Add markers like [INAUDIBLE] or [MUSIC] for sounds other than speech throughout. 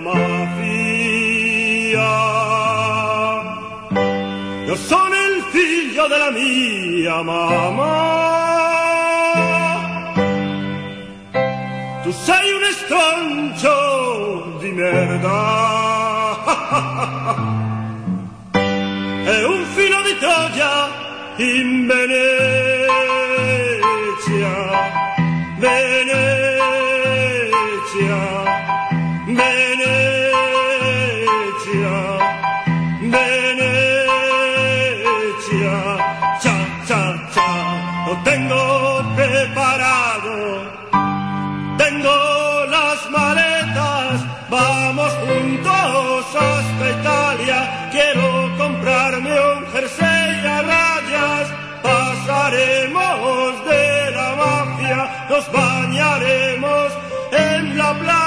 mafia. Io sono il figlio della mia mamma. Tu sei un estroncio di merda. È [LAUGHS] un filo di Troia in Venezia. Venezia. nos bañaremos en la playa.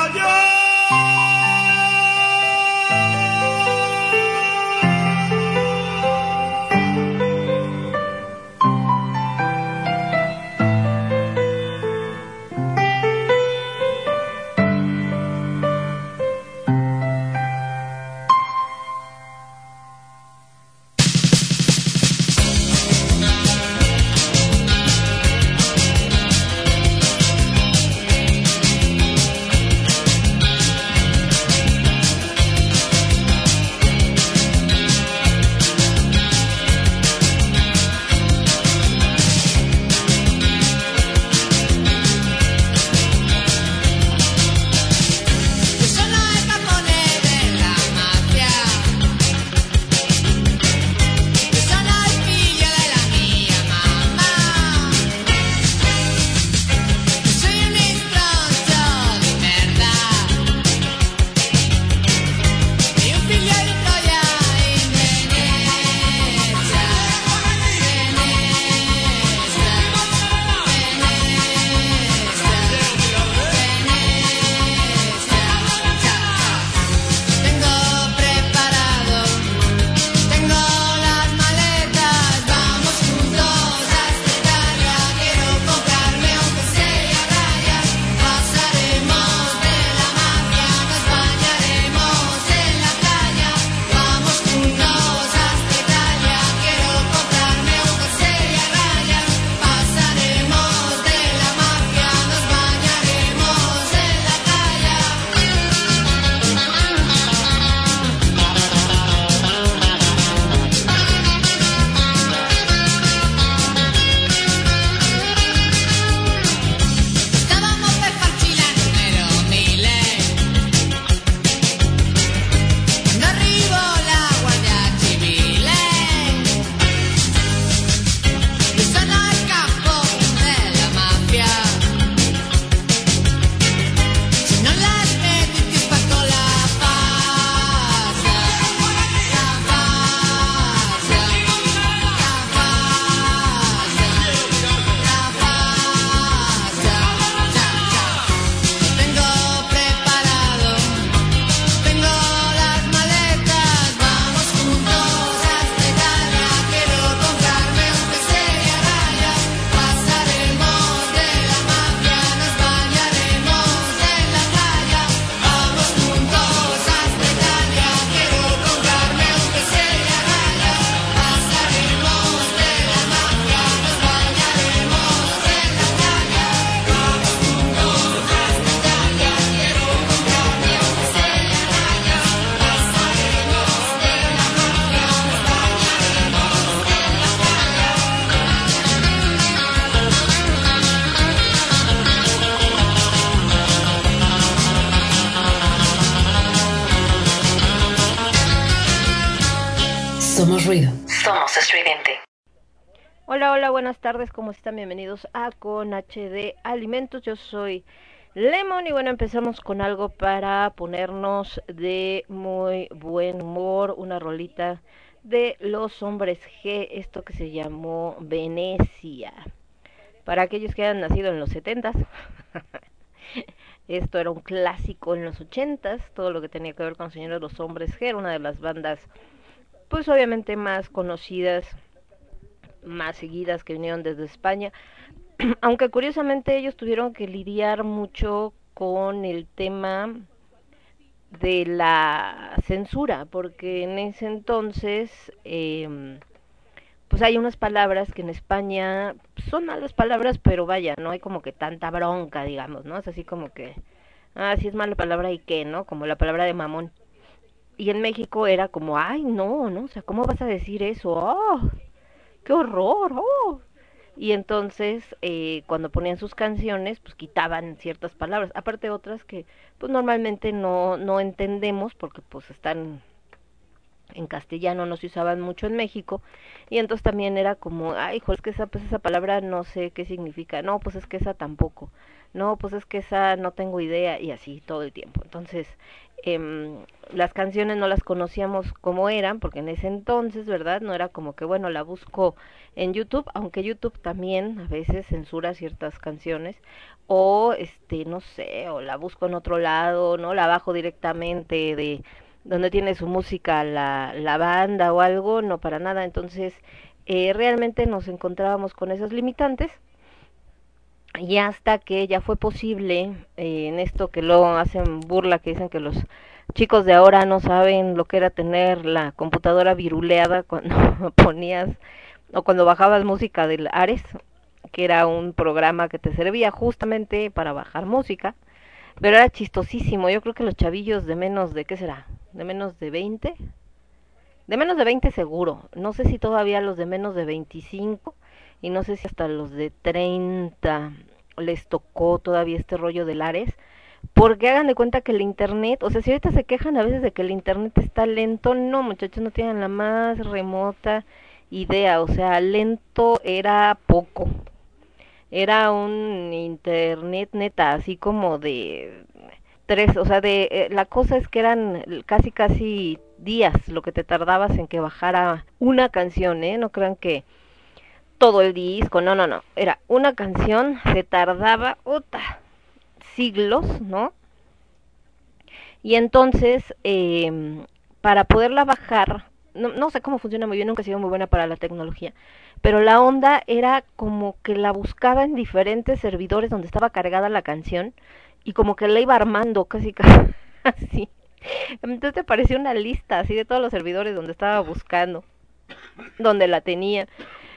buenas tardes, ¿cómo están? Bienvenidos a Con HD Alimentos. Yo soy Lemon y bueno, empezamos con algo para ponernos de muy buen humor, una rolita de los hombres G, esto que se llamó Venecia. Para aquellos que hayan nacido en los 70s, [LAUGHS] esto era un clásico en los 80s, todo lo que tenía que ver con Señores de los Hombres G, era una de las bandas pues obviamente más conocidas más seguidas que vinieron desde España, [CLEARS THROAT] aunque curiosamente ellos tuvieron que lidiar mucho con el tema de la censura, porque en ese entonces, eh, pues hay unas palabras que en España pues, son malas palabras, pero vaya, no hay como que tanta bronca, digamos, ¿no? Es así como que, ah, sí es mala palabra y qué, ¿no? Como la palabra de mamón. Y en México era como, ay, no, ¿no? O sea, ¿cómo vas a decir eso? Oh, ¡Qué horror! ¡Oh! Y entonces, eh, cuando ponían sus canciones, pues quitaban ciertas palabras, aparte otras que, pues normalmente no, no entendemos porque pues están en castellano no se usaban mucho en México y entonces también era como ay hijo es que esa pues esa palabra no sé qué significa no pues es que esa tampoco no pues es que esa no tengo idea y así todo el tiempo entonces eh, las canciones no las conocíamos como eran porque en ese entonces verdad no era como que bueno la busco en YouTube aunque YouTube también a veces censura ciertas canciones o este no sé o la busco en otro lado no la bajo directamente de donde tiene su música la, la banda o algo, no para nada. Entonces, eh, realmente nos encontrábamos con esos limitantes y hasta que ya fue posible eh, en esto que luego hacen burla, que dicen que los chicos de ahora no saben lo que era tener la computadora viruleada [LAUGHS] cuando ponías o cuando bajabas música del Ares, que era un programa que te servía justamente para bajar música, pero era chistosísimo. Yo creo que los chavillos de menos de, ¿qué será? de menos de 20, de menos de 20 seguro, no sé si todavía los de menos de 25 y no sé si hasta los de 30 les tocó todavía este rollo de Lares, porque hagan de cuenta que el internet, o sea, si ahorita se quejan a veces de que el internet está lento, no muchachos, no tienen la más remota idea, o sea, lento era poco. Era un internet neta, así como de tres, o sea, de eh, la cosa es que eran casi casi días lo que te tardabas en que bajara una canción, ¿eh? No crean que todo el disco, no, no, no, era una canción, se tardaba otra siglos, ¿no? Y entonces, eh, para poderla bajar, no, no sé cómo funciona muy bien, nunca he sido muy buena para la tecnología, pero la onda era como que la buscaba en diferentes servidores donde estaba cargada la canción y como que la iba armando casi [LAUGHS] casi así. Entonces te parecía una lista así de todos los servidores donde estaba buscando, donde la tenía,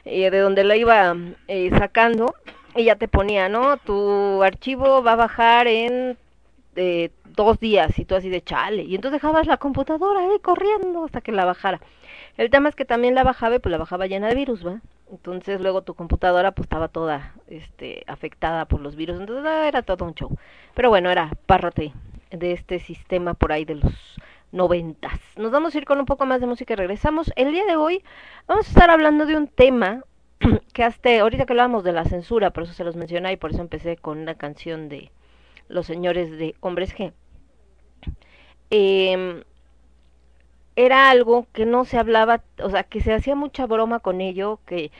eh, de donde la iba eh, sacando y ya te ponía, ¿no? Tu archivo va a bajar en eh, dos días y tú así de chale. Y entonces dejabas la computadora ahí corriendo hasta que la bajara. El tema es que también la bajaba y pues la bajaba llena de virus, ¿va? Entonces luego tu computadora pues estaba toda este afectada por los virus, entonces era todo un show. Pero bueno, era parte de este sistema por ahí de los noventas. Nos vamos a ir con un poco más de música y regresamos. El día de hoy vamos a estar hablando de un tema [CLEARS THROAT] que hasta ahorita que hablábamos de la censura, por eso se los mencioné y por eso empecé con una canción de los señores de Hombres G. Eh, era algo que no se hablaba, o sea, que se hacía mucha broma con ello, que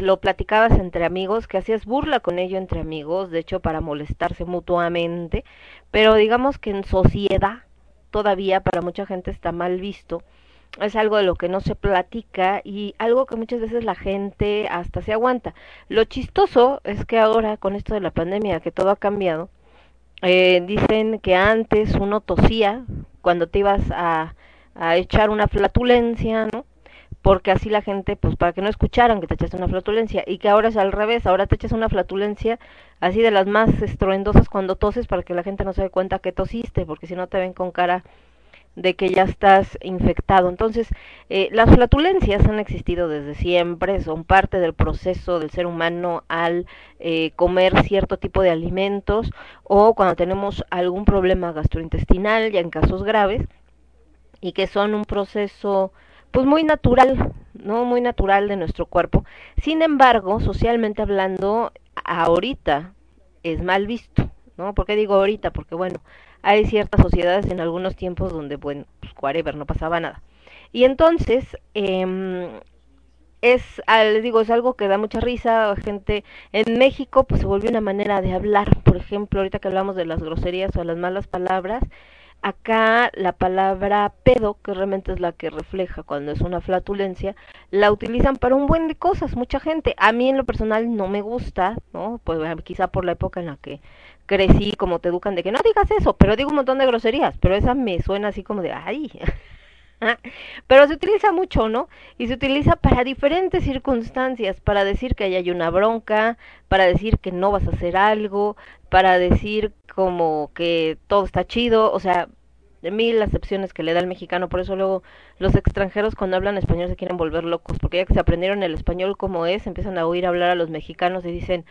lo platicabas entre amigos, que hacías burla con ello entre amigos, de hecho para molestarse mutuamente, pero digamos que en sociedad todavía para mucha gente está mal visto, es algo de lo que no se platica y algo que muchas veces la gente hasta se aguanta. Lo chistoso es que ahora con esto de la pandemia, que todo ha cambiado, eh, dicen que antes uno tosía cuando te ibas a a echar una flatulencia, ¿no? Porque así la gente, pues para que no escucharan que te echaste una flatulencia y que ahora es al revés, ahora te echas una flatulencia así de las más estruendosas cuando toses para que la gente no se dé cuenta que tosiste, porque si no te ven con cara de que ya estás infectado. Entonces, eh, las flatulencias han existido desde siempre, son parte del proceso del ser humano al eh, comer cierto tipo de alimentos o cuando tenemos algún problema gastrointestinal, ya en casos graves, y que son un proceso pues muy natural, ¿no? Muy natural de nuestro cuerpo. Sin embargo, socialmente hablando, ahorita es mal visto, ¿no? ¿Por qué digo ahorita? Porque bueno, hay ciertas sociedades en algunos tiempos donde, bueno, pues whatever, no pasaba nada. Y entonces, eh, es, les digo, es algo que da mucha risa, gente, en México pues se volvió una manera de hablar, por ejemplo, ahorita que hablamos de las groserías o las malas palabras, Acá la palabra pedo, que realmente es la que refleja cuando es una flatulencia, la utilizan para un buen de cosas, mucha gente. A mí en lo personal no me gusta, ¿no? Pues quizá por la época en la que crecí como te educan de que no digas eso, pero digo un montón de groserías, pero esa me suena así como de, ay, [LAUGHS] pero se utiliza mucho, ¿no? Y se utiliza para diferentes circunstancias, para decir que hay una bronca, para decir que no vas a hacer algo, para decir como que todo está chido, o sea, de mil acepciones que le da el mexicano, por eso luego los extranjeros cuando hablan español se quieren volver locos, porque ya que se aprendieron el español como es, empiezan a oír hablar a los mexicanos y dicen,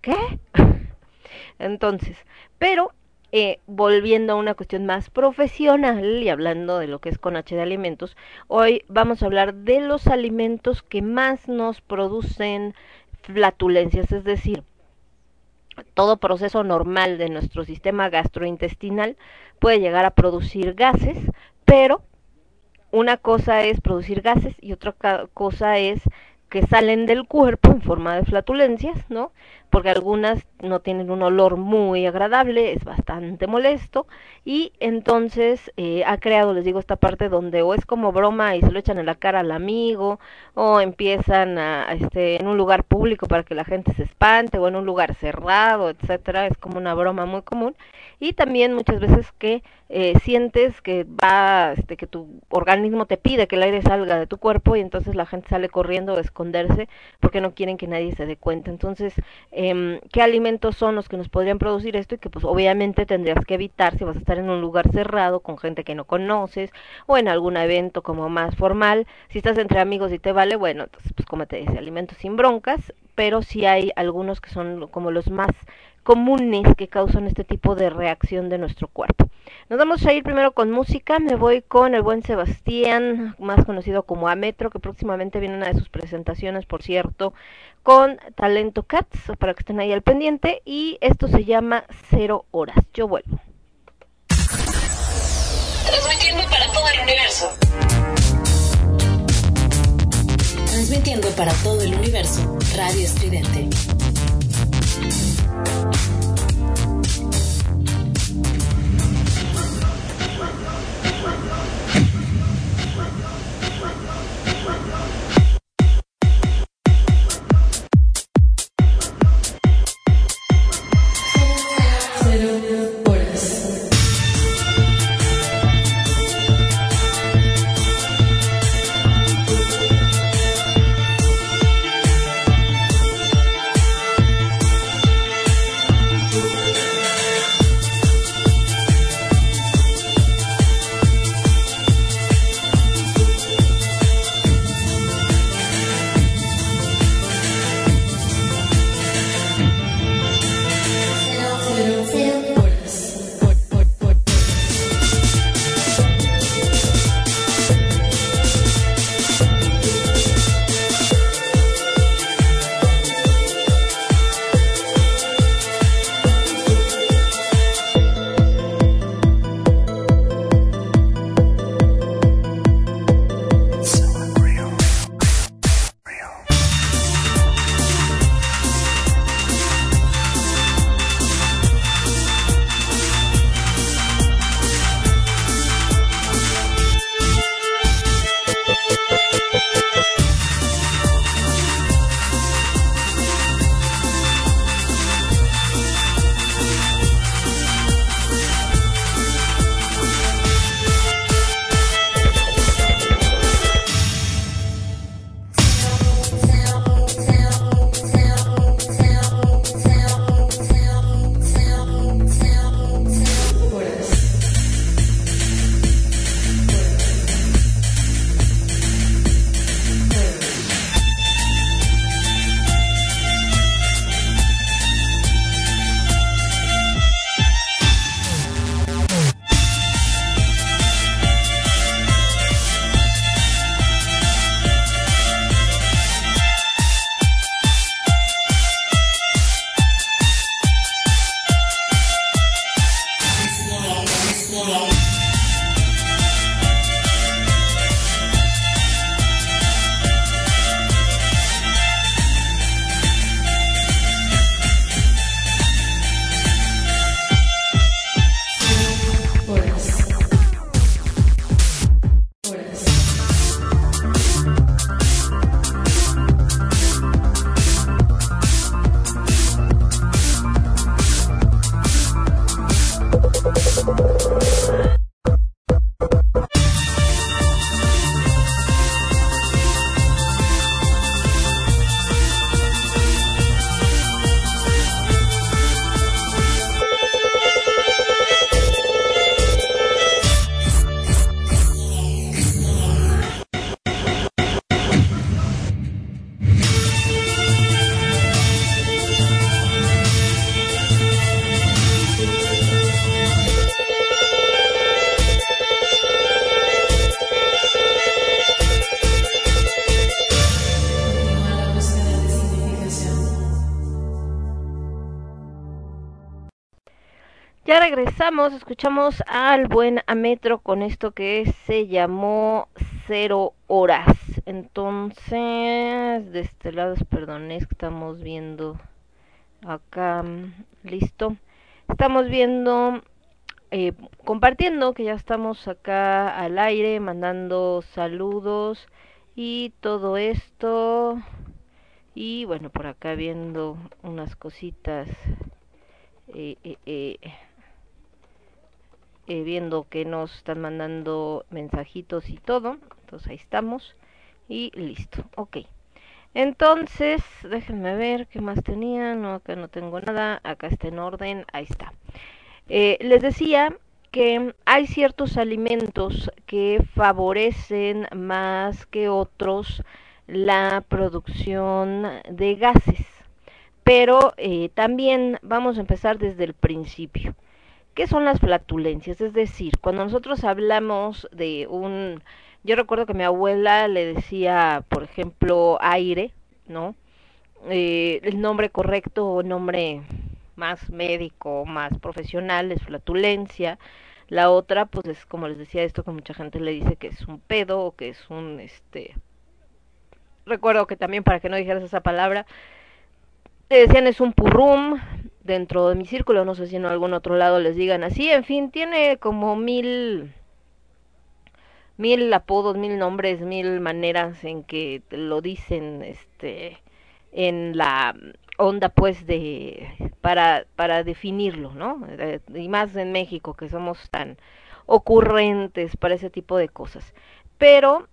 ¿qué? [LAUGHS] Entonces, pero eh, volviendo a una cuestión más profesional y hablando de lo que es con H de alimentos, hoy vamos a hablar de los alimentos que más nos producen flatulencias, es decir, todo proceso normal de nuestro sistema gastrointestinal puede llegar a producir gases, pero una cosa es producir gases y otra cosa es que salen del cuerpo en forma de flatulencias, ¿no? Porque algunas no tienen un olor muy agradable, es bastante molesto y entonces eh, ha creado, les digo, esta parte donde o es como broma y se lo echan en la cara al amigo o empiezan a, este, en un lugar público para que la gente se espante o en un lugar cerrado, etcétera, es como una broma muy común y también muchas veces que eh, sientes que va, este, que tu organismo te pide que el aire salga de tu cuerpo y entonces la gente sale corriendo a esconderse porque no quieren que nadie se dé cuenta. Entonces, eh, qué alimentos son los que nos podrían producir esto y que pues obviamente tendrías que evitar si vas a estar en un lugar cerrado con gente que no conoces o en algún evento como más formal. Si estás entre amigos y te vale, bueno, pues como te dice, alimentos sin broncas, pero sí hay algunos que son como los más comunes que causan este tipo de reacción de nuestro cuerpo. Nos vamos a ir primero con música, me voy con el buen Sebastián, más conocido como Ametro, que próximamente viene una de sus presentaciones, por cierto, con Talento Cats, para que estén ahí al pendiente, y esto se llama Cero Horas. Yo vuelvo. Transmitiendo para todo el universo. Transmitiendo para todo el universo, Radio Estridente. Regresamos, escuchamos al buen Ametro con esto que se llamó Cero Horas. Entonces, de este lado, perdón, es que estamos viendo acá, mm, listo. Estamos viendo, eh, compartiendo que ya estamos acá al aire, mandando saludos y todo esto. Y bueno, por acá viendo unas cositas. Eh, eh, eh, eh, viendo que nos están mandando mensajitos y todo. Entonces ahí estamos. Y listo. Ok. Entonces, déjenme ver qué más tenía. No, acá no tengo nada. Acá está en orden. Ahí está. Eh, les decía que hay ciertos alimentos que favorecen más que otros la producción de gases. Pero eh, también vamos a empezar desde el principio. ¿Qué son las flatulencias? Es decir, cuando nosotros hablamos de un... Yo recuerdo que mi abuela le decía, por ejemplo, aire, ¿no? Eh, el nombre correcto o nombre más médico, más profesional es flatulencia. La otra, pues es como les decía esto que mucha gente le dice que es un pedo o que es un, este... Recuerdo que también para que no dijeras esa palabra, te decían es un purrum dentro de mi círculo, no sé si en algún otro lado les digan así, en fin, tiene como mil mil apodos, mil nombres, mil maneras en que lo dicen este en la onda pues de para para definirlo, ¿no? Eh, y más en México que somos tan ocurrentes para ese tipo de cosas. Pero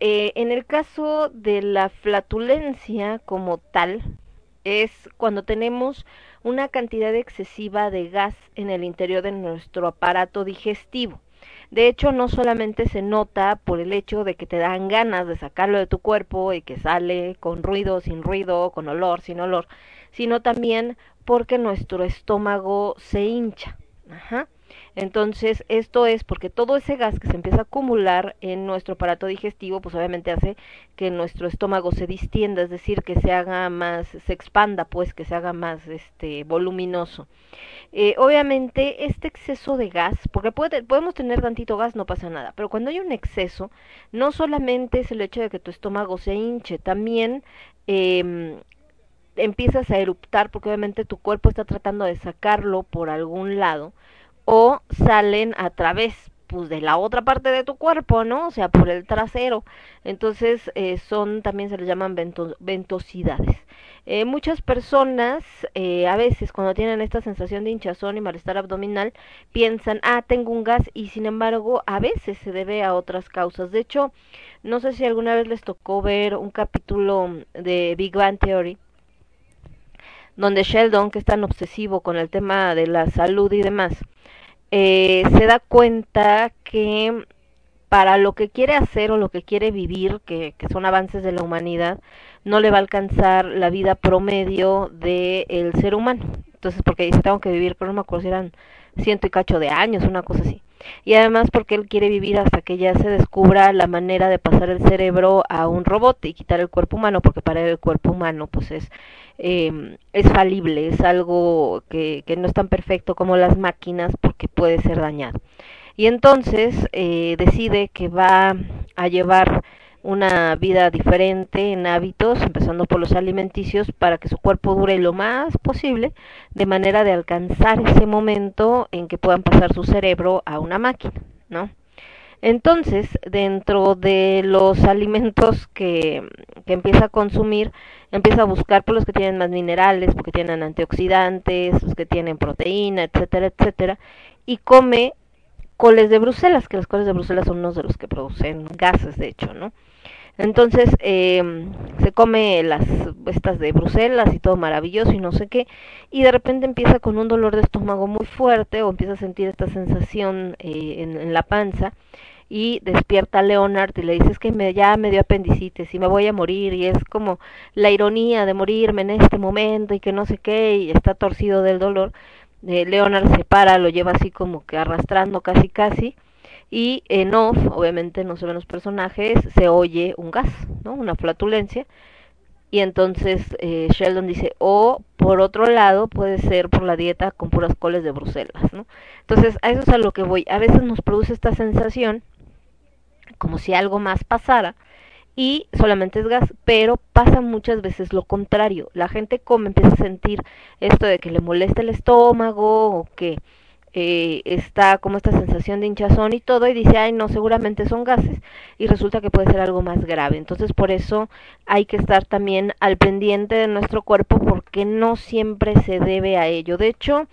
eh, en el caso de la flatulencia como tal, es cuando tenemos una cantidad excesiva de gas en el interior de nuestro aparato digestivo. De hecho, no solamente se nota por el hecho de que te dan ganas de sacarlo de tu cuerpo y que sale con ruido, sin ruido, con olor, sin olor, sino también porque nuestro estómago se hincha. Ajá. Entonces, esto es porque todo ese gas que se empieza a acumular en nuestro aparato digestivo, pues obviamente hace que nuestro estómago se distienda, es decir, que se haga más, se expanda, pues, que se haga más, este, voluminoso. Eh, obviamente, este exceso de gas, porque puede, podemos tener tantito gas, no pasa nada, pero cuando hay un exceso, no solamente es el hecho de que tu estómago se hinche, también eh, empiezas a eruptar, porque obviamente tu cuerpo está tratando de sacarlo por algún lado, o salen a través pues de la otra parte de tu cuerpo, ¿no? O sea, por el trasero. Entonces, eh, son, también se les llaman vento, ventosidades. Eh, muchas personas, eh, a veces, cuando tienen esta sensación de hinchazón y malestar abdominal, piensan, ah, tengo un gas, y sin embargo, a veces se debe a otras causas. De hecho, no sé si alguna vez les tocó ver un capítulo de Big Bang Theory, donde Sheldon, que es tan obsesivo con el tema de la salud y demás, eh, se da cuenta que para lo que quiere hacer o lo que quiere vivir, que, son avances de la humanidad, no le va a alcanzar la vida promedio del el ser humano. Entonces, porque dice, tengo que vivir, pero no me acuerdo si eran ciento y cacho de años, una cosa así. Y además porque él quiere vivir hasta que ya se descubra la manera de pasar el cerebro a un robot y quitar el cuerpo humano, porque para él el cuerpo humano pues es eh, es falible, es algo que, que no es tan perfecto como las máquinas porque puede ser dañado. Y entonces eh, decide que va a llevar una vida diferente en hábitos, empezando por los alimenticios, para que su cuerpo dure lo más posible, de manera de alcanzar ese momento en que puedan pasar su cerebro a una máquina, ¿no? Entonces, dentro de los alimentos que, que empieza a consumir, empieza a buscar por los que tienen más minerales, porque tienen antioxidantes, los que tienen proteína, etcétera, etcétera, y come coles de Bruselas, que las coles de Bruselas son unos de los que producen gases, de hecho, ¿no? Entonces eh, se come las estas de Bruselas y todo maravilloso y no sé qué, y de repente empieza con un dolor de estómago muy fuerte o empieza a sentir esta sensación eh, en, la panza y despierta a Leonard y le dice es que me, ya me dio apendicitis y me voy a morir y es como la ironía de morirme en este momento y que no sé qué y está torcido del dolor. Eh, Leonard se para, lo lleva así como que arrastrando casi casi y en off, obviamente no se ven los personajes, se oye un gas, ¿no? Una flatulencia. Y entonces eh, Sheldon dice, o por otro lado puede ser por la dieta con puras coles de Bruselas, ¿no? Entonces a eso es a lo que voy. A veces nos produce esta sensación como si algo más pasara y solamente es gas, pero pasa muchas veces lo contrario. La gente come, empieza a sentir esto de que le molesta el estómago o que eh, está como esta sensación de hinchazón y todo y dice, ay no, seguramente son gases y resulta que puede ser algo más grave. Entonces por eso hay que estar también al pendiente de nuestro cuerpo porque no siempre se debe a ello. De hecho,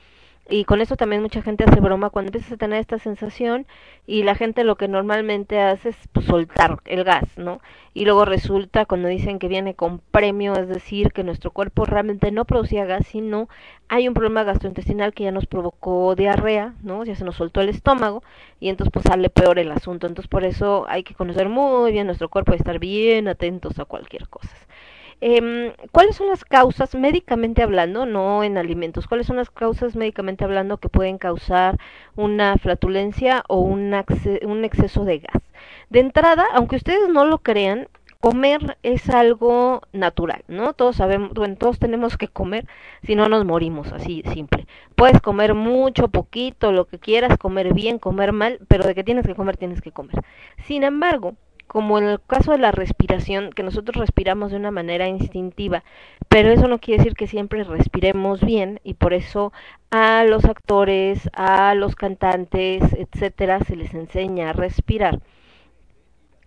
y con eso también mucha gente hace broma cuando empiezas a tener esta sensación y la gente lo que normalmente hace es pues, soltar el gas, ¿no? Y luego resulta cuando dicen que viene con premio, es decir, que nuestro cuerpo realmente no producía gas, sino hay un problema gastrointestinal que ya nos provocó diarrea, ¿no? Ya se nos soltó el estómago y entonces pues sale peor el asunto. Entonces por eso hay que conocer muy bien nuestro cuerpo y estar bien atentos a cualquier cosa. Eh, ¿Cuáles son las causas médicamente hablando, no en alimentos? ¿Cuáles son las causas médicamente hablando que pueden causar una flatulencia o un, exceso de gas? De entrada, aunque ustedes no lo crean, comer es algo natural, ¿no? Todos sabemos, bueno, todos tenemos que comer, si no nos morimos, así simple. Puedes comer mucho, poquito, lo que quieras, comer bien, comer mal, pero de que tienes que comer, tienes que comer. Sin embargo, como en el caso de la respiración, que nosotros respiramos de una manera instintiva, pero eso no quiere decir que siempre respiremos bien y por eso a los actores, a los cantantes, etcétera, se les enseña a respirar.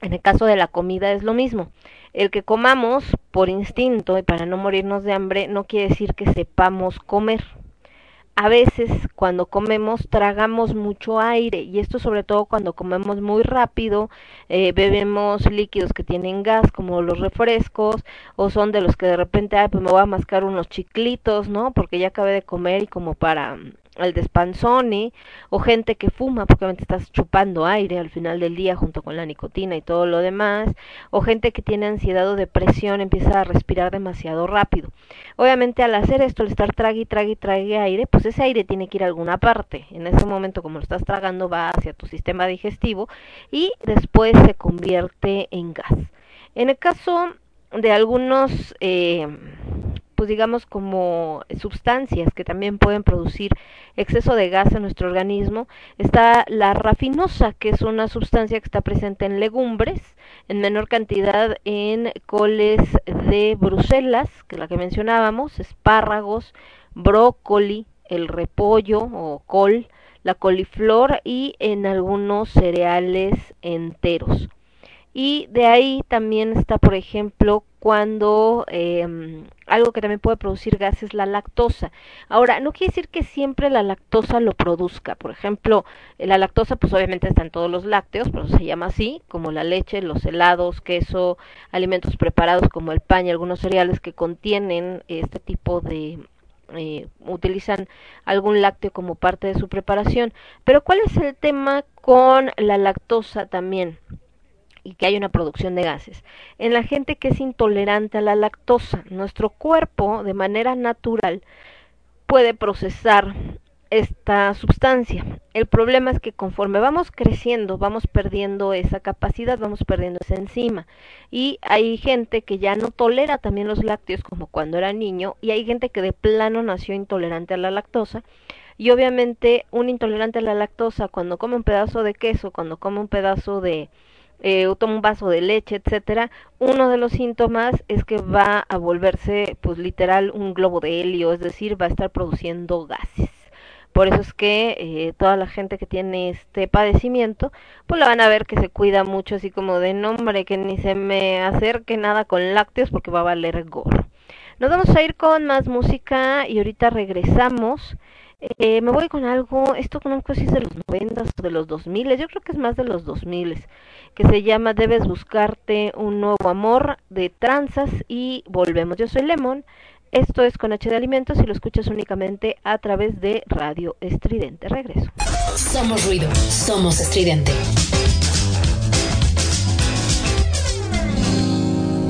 En el caso de la comida es lo mismo. El que comamos por instinto y para no morirnos de hambre no quiere decir que sepamos comer a veces cuando comemos tragamos mucho aire y esto sobre todo cuando comemos muy rápido, eh, bebemos líquidos que tienen gas como los refrescos o son de los que de repente, ay, pues me voy a mascar unos chiclitos, ¿no? Porque ya acabé de comer y como para el despanzone o gente que fuma porque obviamente estás chupando aire al final del día junto con la nicotina y todo lo demás o gente que tiene ansiedad o depresión empieza a respirar demasiado rápido. Obviamente al hacer esto al estar trague trague trague aire pues ese aire tiene que ir a alguna parte. En ese momento como lo estás tragando va hacia tu sistema digestivo y después se convierte en gas. En el caso de algunos eh, pues digamos como sustancias que también pueden producir exceso de gas en nuestro organismo, está la rafinosa, que es una sustancia que está presente en legumbres, en menor cantidad en coles de Bruselas, que es la que mencionábamos, espárragos, brócoli, el repollo o col, la coliflor y en algunos cereales enteros. Y de ahí también está, por ejemplo, cuando eh, algo que también puede producir gas es la lactosa. Ahora, no quiere decir que siempre la lactosa lo produzca. Por ejemplo, la lactosa, pues obviamente está en todos los lácteos, pero se llama así, como la leche, los helados, queso, alimentos preparados como el pan y algunos cereales que contienen este tipo de eh, utilizan algún lácteo como parte de su preparación. Pero ¿cuál es el tema con la lactosa también? Y que hay una producción de gases. En la gente que es intolerante a la lactosa, nuestro cuerpo de manera natural puede procesar esta sustancia. El problema es que conforme vamos creciendo, vamos perdiendo esa capacidad, vamos perdiendo esa enzima. Y hay gente que ya no tolera también los lácteos como cuando era niño, y hay gente que de plano nació intolerante a la lactosa. Y obviamente un intolerante a la lactosa cuando come un pedazo de queso, cuando come un pedazo de, eh, o toma un vaso de leche, etcétera, uno de los síntomas es que va a volverse, pues literal, un globo de helio, es decir, va a estar produciendo gases. Por eso es que eh, toda la gente que tiene este padecimiento, pues la van a ver que se cuida mucho, así como de nombre, que ni se me acerque nada con lácteos porque va a valer gorro. Nos vamos a ir con más música y ahorita regresamos Eh, me voy con algo, esto no sé si es de los 90 o de los 2000, yo creo que es más de los 2000, que se llama Debes buscarte un nuevo amor de tranzas y volvemos. Yo soy Lemon, esto es con H de Alimentos y lo escuchas únicamente a través de Radio Estridente. Regreso. Somos ruido, somos estridente.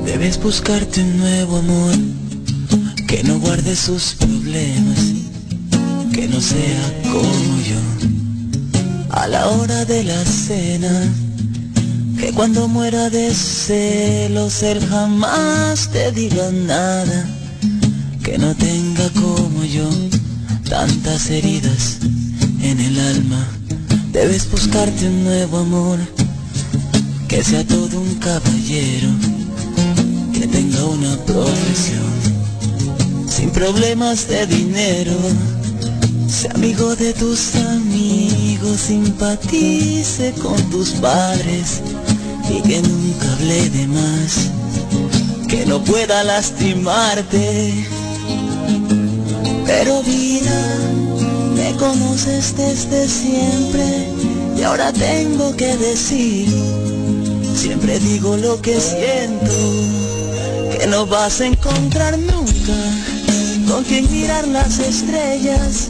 Debes buscarte un nuevo amor que no guarde sus problemas, que no sea como yo. A la hora de la cena, que cuando muera de celos él jamás te diga nada, que no tenga como yo tantas heridas en el alma. Debes buscarte un nuevo amor, que sea todo un caballero que tenga una profesión sin problemas de dinero. Sea amigo de tus amigos, simpatice con tus padres y que nunca hable de más, que no pueda lastimarte. Pero vida, me conoces desde siempre y ahora tengo que decir, siempre digo lo que siento que no vas a encontrar nunca con quien mirar las estrellas,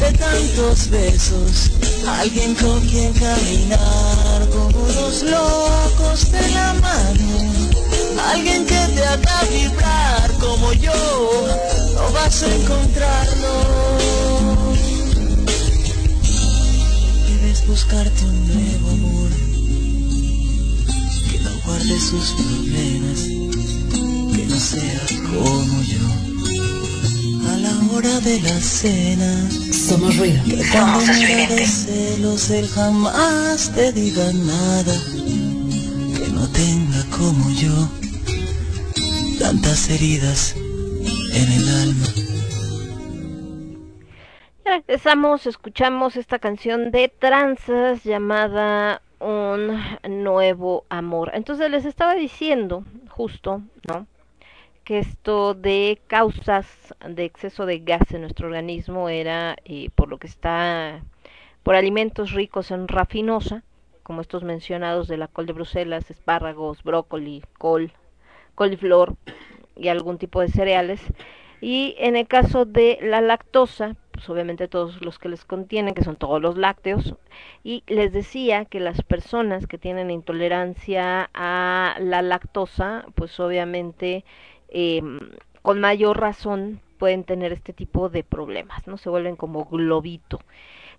de tantos besos, alguien con quien caminar como dos locos de la mano, alguien que te haga vibrar como yo, no vas a encontrarlo. Debes buscarte un nuevo amor, que no guarde sus problemas, que no sea como yo la hora de la cena. Somos ruido, Que somos cuando de estridente. celos él jamás te diga nada. Que no tenga como yo tantas heridas en el alma. Ya regresamos, escuchamos esta canción de tranzas llamada Un Nuevo Amor. Entonces les estaba diciendo, justo, ¿no? Que esto de causas de exceso de gas en nuestro organismo era eh, por lo que está por alimentos ricos en rafinosa, como estos mencionados de la col de Bruselas, espárragos, brócoli, col, coliflor y algún tipo de cereales. Y en el caso de la lactosa, pues obviamente todos los que les contienen, que son todos los lácteos, y les decía que las personas que tienen intolerancia a la lactosa, pues obviamente eh, con mayor razón pueden tener este tipo de problemas, ¿no? Se vuelven como globito.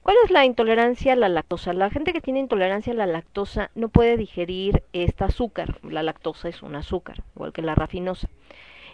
¿Cuál es la intolerancia a la lactosa? La gente que tiene intolerancia a la lactosa no puede digerir este azúcar. La lactosa es un azúcar, igual que la rafinosa.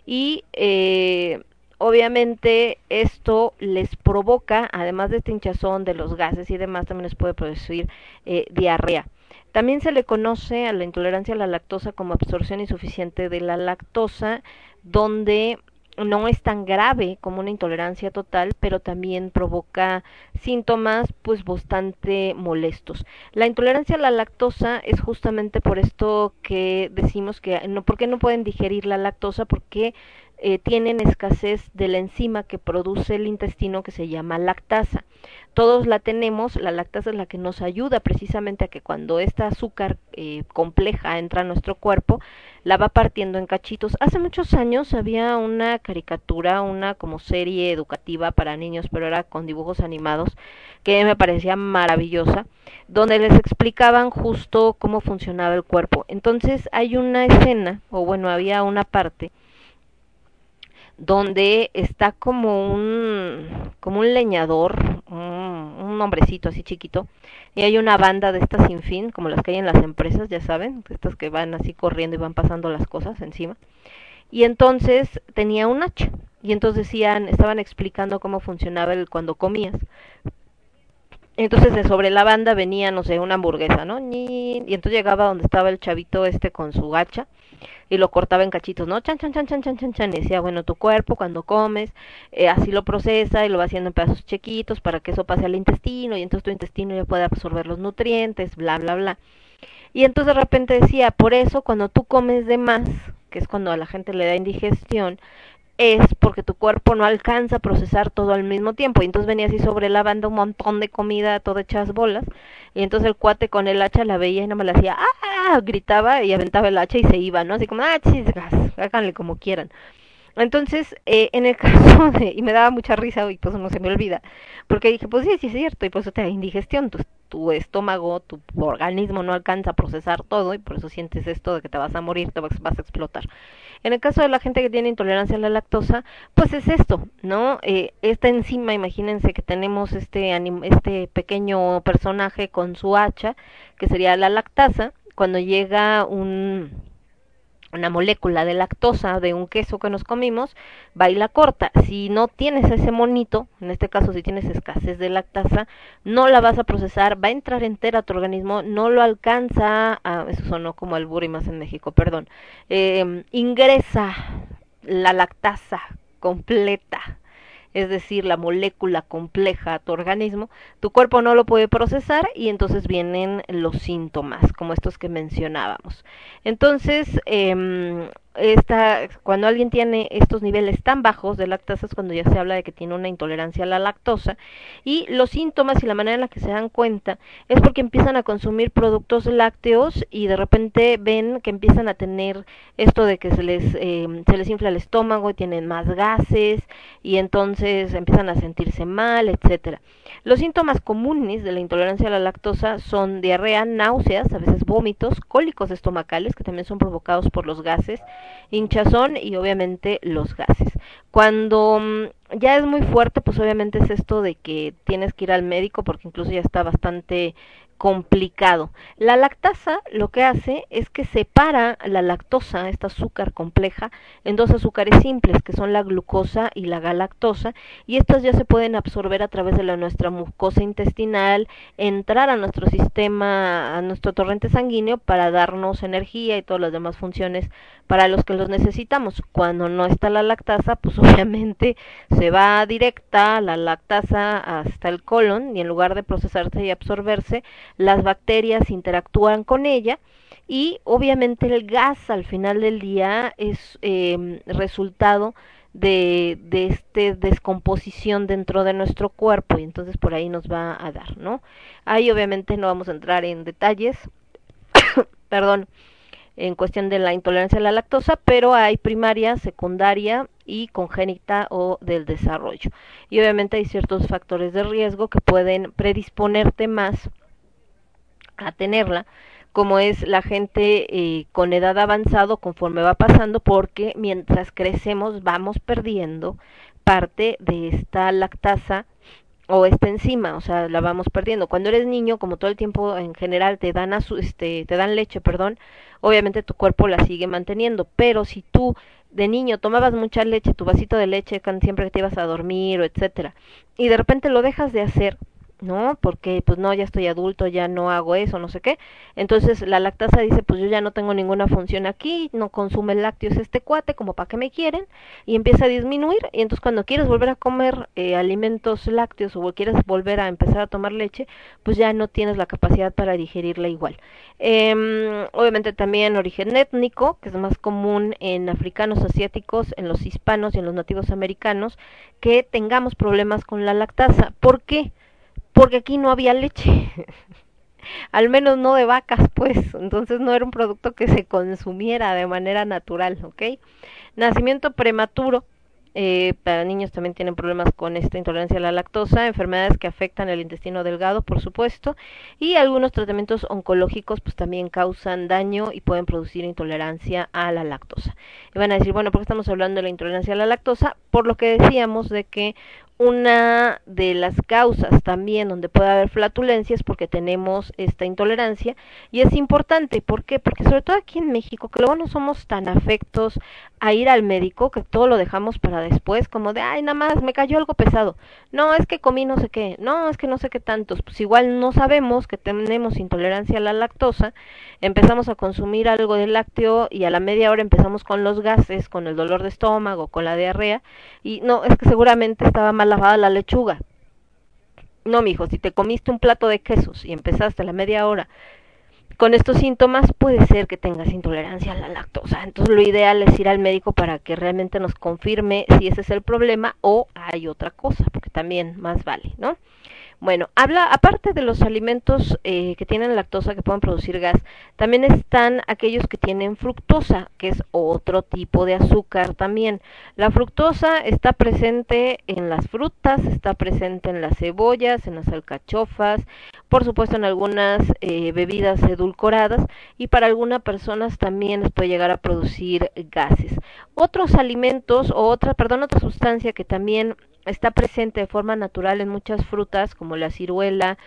Y eh, obviamente esto les provoca, además de este hinchazón, de los gases y demás, también les puede producir eh, diarrea. También se le conoce a la intolerancia a la lactosa como absorción insuficiente de la lactosa, donde no es tan grave como una intolerancia total, pero también provoca síntomas pues bastante molestos. La intolerancia a la lactosa es justamente por esto que decimos que no, ¿por qué no pueden digerir la lactosa? Porque eh, tienen escasez de la enzima que produce el intestino que se llama lactasa. Todos la tenemos, la lactasa es la que nos ayuda precisamente a que cuando esta azúcar eh, compleja entra a nuestro cuerpo, la va partiendo en cachitos. Hace muchos años había una caricatura, una como serie educativa para niños, pero era con dibujos animados, que me parecía maravillosa, donde les explicaban justo cómo funcionaba el cuerpo. Entonces hay una escena, o bueno, había una parte, donde está como un como un leñador, un, un, hombrecito así chiquito, y hay una banda de estas sin fin, como las que hay en las empresas, ya saben, estas que van así corriendo y van pasando las cosas encima. Y entonces tenía un hacha, y entonces decían, estaban explicando cómo funcionaba el cuando comías. Entonces de sobre la banda venía, no sé, una hamburguesa, ¿no? Y entonces llegaba donde estaba el chavito este con su hacha y lo cortaba en cachitos, ¿no? Chan, chan, chan, chan, chan, chan, chan. Y decía, bueno, tu cuerpo cuando comes, eh, así lo procesa y lo va haciendo en pedazos chiquitos para que eso pase al intestino y entonces tu intestino ya puede absorber los nutrientes, bla, bla, bla. Y entonces de repente decía, por eso cuando tú comes de más, que es cuando a la gente le da indigestión, es porque tu cuerpo no alcanza a procesar todo al mismo tiempo. Y entonces venía así sobre la banda un montón de comida, todo hechas bolas. Y entonces el cuate con el hacha la veía y no me la hacía, ¡ah! Gritaba y aventaba el hacha y se iba, ¿no? Así como, ¡ah, chisgas! Háganle como quieran. Entonces, eh, en el [LAUGHS] caso de, y me daba mucha risa y pues no se me olvida, porque dije, pues sí, sí es cierto, y por eso te da indigestión, tu, tu estómago, tu organismo no alcanza a procesar todo y por eso sientes esto de que te vas a morir, te vas, vas a explotar. En el caso de la gente que tiene intolerancia a la lactosa, pues es esto, ¿no? Eh, esta enzima, imagínense que tenemos este, este pequeño personaje con su hacha, que sería la lactasa, cuando llega un una molécula de lactosa de un queso que nos comimos, va y la corta. Si no tienes ese monito, en este caso si tienes escasez de lactasa, no la vas a procesar, va a entrar entera a tu organismo, no lo alcanza, a, eso sonó como al y más en México, perdón, eh, ingresa la lactasa completa es decir, la molécula compleja a tu organismo, tu cuerpo no lo puede procesar y entonces vienen los síntomas, como estos que mencionábamos. Entonces, eh, esta, cuando alguien tiene estos niveles tan bajos de lactasa es cuando ya se habla de que tiene una intolerancia a la lactosa y los síntomas y la manera en la que se dan cuenta es porque empiezan a consumir productos lácteos y de repente ven que empiezan a tener esto de que se les eh, se les infla el estómago tienen más gases y entonces empiezan a sentirse mal etcétera. Los síntomas comunes de la intolerancia a la lactosa son diarrea náuseas a veces vómitos cólicos estomacales que también son provocados por los gases hinchazón y obviamente los gases. Cuando mm, ya es muy fuerte, pues obviamente es esto de que tienes que ir al médico porque incluso ya está bastante complicado. La lactasa lo que hace es que separa la lactosa, esta azúcar compleja, en dos azúcares simples, que son la glucosa y la galactosa, y estas ya se pueden absorber a través de la, nuestra mucosa intestinal, entrar a nuestro sistema, a nuestro torrente sanguíneo para darnos energía y todas las demás funciones para los que los necesitamos. Cuando no está la lactasa, pues [LAUGHS] obviamente se va directa la lactasa hasta el colon y en lugar de procesarse y absorberse, las bacterias interactúan con ella y obviamente el gas al final del día es eh, resultado de, de este descomposición dentro de nuestro cuerpo y entonces por ahí nos va a dar, ¿no? Ahí obviamente no vamos a entrar en detalles, [COUGHS] perdón, en cuestión de la intolerancia a la lactosa, pero hay primaria, secundaria y congénita o del desarrollo. Y obviamente hay ciertos factores de riesgo que pueden predisponerte más a tenerla, como es la gente eh, con edad avanzado conforme va pasando, porque mientras crecemos vamos perdiendo parte de esta lactasa o esta enzima, o sea, la vamos perdiendo. Cuando eres niño, como todo el tiempo en general te dan azu- este te dan leche, perdón, obviamente tu cuerpo la sigue manteniendo, pero si tú de niño tomabas mucha leche, tu vasito de leche siempre que te ibas a dormir o etcétera, y de repente lo dejas de hacer, ¿no? Porque pues no, ya estoy adulto, ya no hago eso, no sé qué. Entonces la lactasa dice, pues yo ya no tengo ninguna función aquí, no consume lácteos este cuate, como para qué me quieren, y empieza a disminuir, y entonces cuando quieres volver a comer eh, alimentos lácteos o quieres volver a empezar a tomar leche, pues ya no tienes la capacidad para digerirla igual. Em, obviamente también origen étnico, que es más común en africanos, asiáticos, en los hispanos y en los nativos americanos, que tengamos problemas con la lactasa. ¿Por qué? Porque aquí no había leche. [LAUGHS] Al menos no de vacas, pues. Entonces no era un producto que se consumiera de manera natural, ¿ok? Nacimiento prematuro. Eh, para niños también tienen problemas con esta intolerancia a la lactosa, enfermedades que afectan el intestino delgado, por supuesto, y algunos tratamientos oncológicos pues también causan daño y pueden producir intolerancia a la lactosa. Y van a decir, bueno, ¿por qué estamos hablando de la intolerancia a la lactosa? Por lo que decíamos de que una de las causas también donde puede haber flatulencia es porque tenemos esta intolerancia y es importante, ¿por qué? Porque sobre todo aquí en México, que luego no somos tan afectos a ir al médico, que todo lo dejamos para después, como de, ay, nada más me cayó algo pesado, no, es que comí no sé qué, no, es que no sé qué tantos, pues igual no sabemos que tenemos intolerancia a la lactosa, empezamos a consumir algo de lácteo y a la media hora empezamos con los gases, con el dolor de estómago, con la diarrea, y no, es que seguramente estaba mal lavada la lechuga. No, mijo, si te comiste un plato de quesos y empezaste a la media hora con estos síntomas, puede ser que tengas intolerancia a la lactosa. Entonces, lo ideal es ir al médico para que realmente nos confirme si ese es el problema o hay otra cosa, porque también más vale, ¿no? Bueno, habla, aparte de los alimentos eh, que tienen lactosa que pueden producir gas, también están aquellos que tienen fructosa, que es otro tipo de azúcar también. La fructosa está presente en las frutas, está presente en las cebollas, en las alcachofas, por supuesto en algunas eh, bebidas edulcoradas y para algunas personas también les puede llegar a producir gases. Otros alimentos o otra, perdón, otra sustancia que también está presente de forma natural en muchas frutas como la ciruela,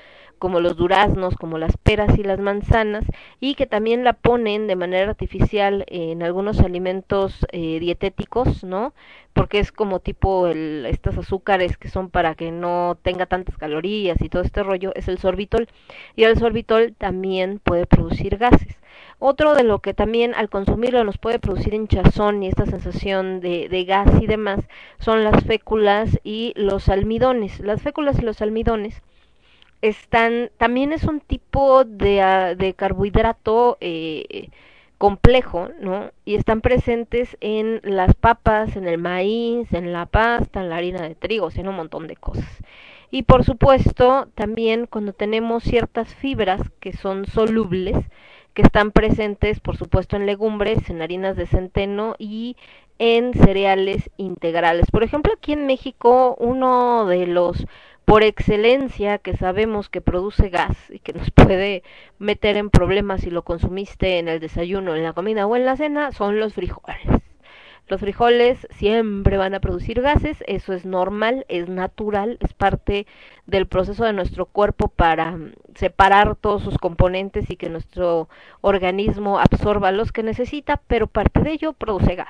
como los duraznos, como las peras y las manzanas, y que también la ponen de manera artificial en algunos alimentos eh, dietéticos, ¿no? Porque es como tipo el, estos azúcares que son para que no tenga tantas calorías y todo este rollo, es el sorbitol. Y el sorbitol también puede producir gases. Otro de lo que también al consumirlo nos puede producir hinchazón y esta sensación de, gas y demás son las féculas y los almidones. Las féculas y los almidones están, también es un tipo de, ah, de carbohidrato eh, complejo, ¿no? Y están presentes en las papas, en el maíz, en la pasta, en la harina de trigo, en un montón de cosas. Y por supuesto, también cuando tenemos ciertas fibras que son solubles, que están presentes, por supuesto, en legumbres, en harinas de centeno y en cereales integrales. Por ejemplo, aquí en México, uno de los por excelencia que sabemos que produce gas y que nos [LAUGHS] puede meter en problemas si lo consumiste en el desayuno, en la comida o en la cena, son los frijoles. Los frijoles siempre van a producir gases, eso es normal, es natural, es parte del proceso de nuestro cuerpo para mm, separar todos sus componentes y que nuestro organismo absorba los que necesita, pero parte de ello produce gas.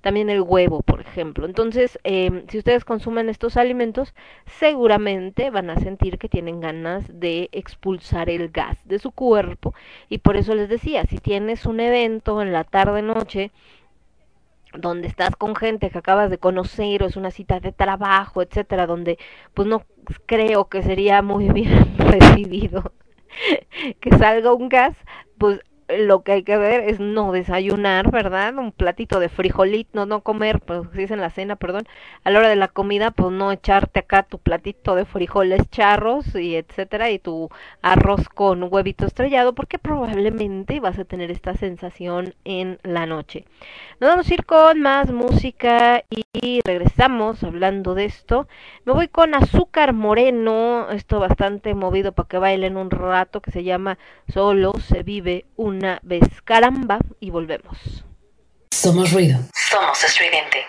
También el huevo, por ejemplo. Entonces, eh, si ustedes consumen estos alimentos, seguramente van a sentir que tienen ganas de expulsar el gas de su cuerpo. Y por eso les decía, si tienes un evento en la tarde-noche, donde estás con gente que acabas de conocer o es una cita de trabajo, etcétera, donde pues no creo que sería muy [LAUGHS] bien recibido [LAUGHS] que salga un gas, pues lo que hay que ver es no desayunar, ¿verdad? Un platito de frijolito, no, comer, pues si es en la cena, perdón, a la hora de la comida, pues no echarte acá tu platito de frijoles charros y etcétera, y tu arroz con huevito estrellado, porque probablemente vas a tener esta sensación en la noche. Nos vamos a ir con más música y regresamos hablando de esto. Me voy con Azúcar Moreno, esto bastante movido para que bailen un rato, que se llama Solo se vive una vez. Caramba, y volvemos. Somos ruido. Somos estridente.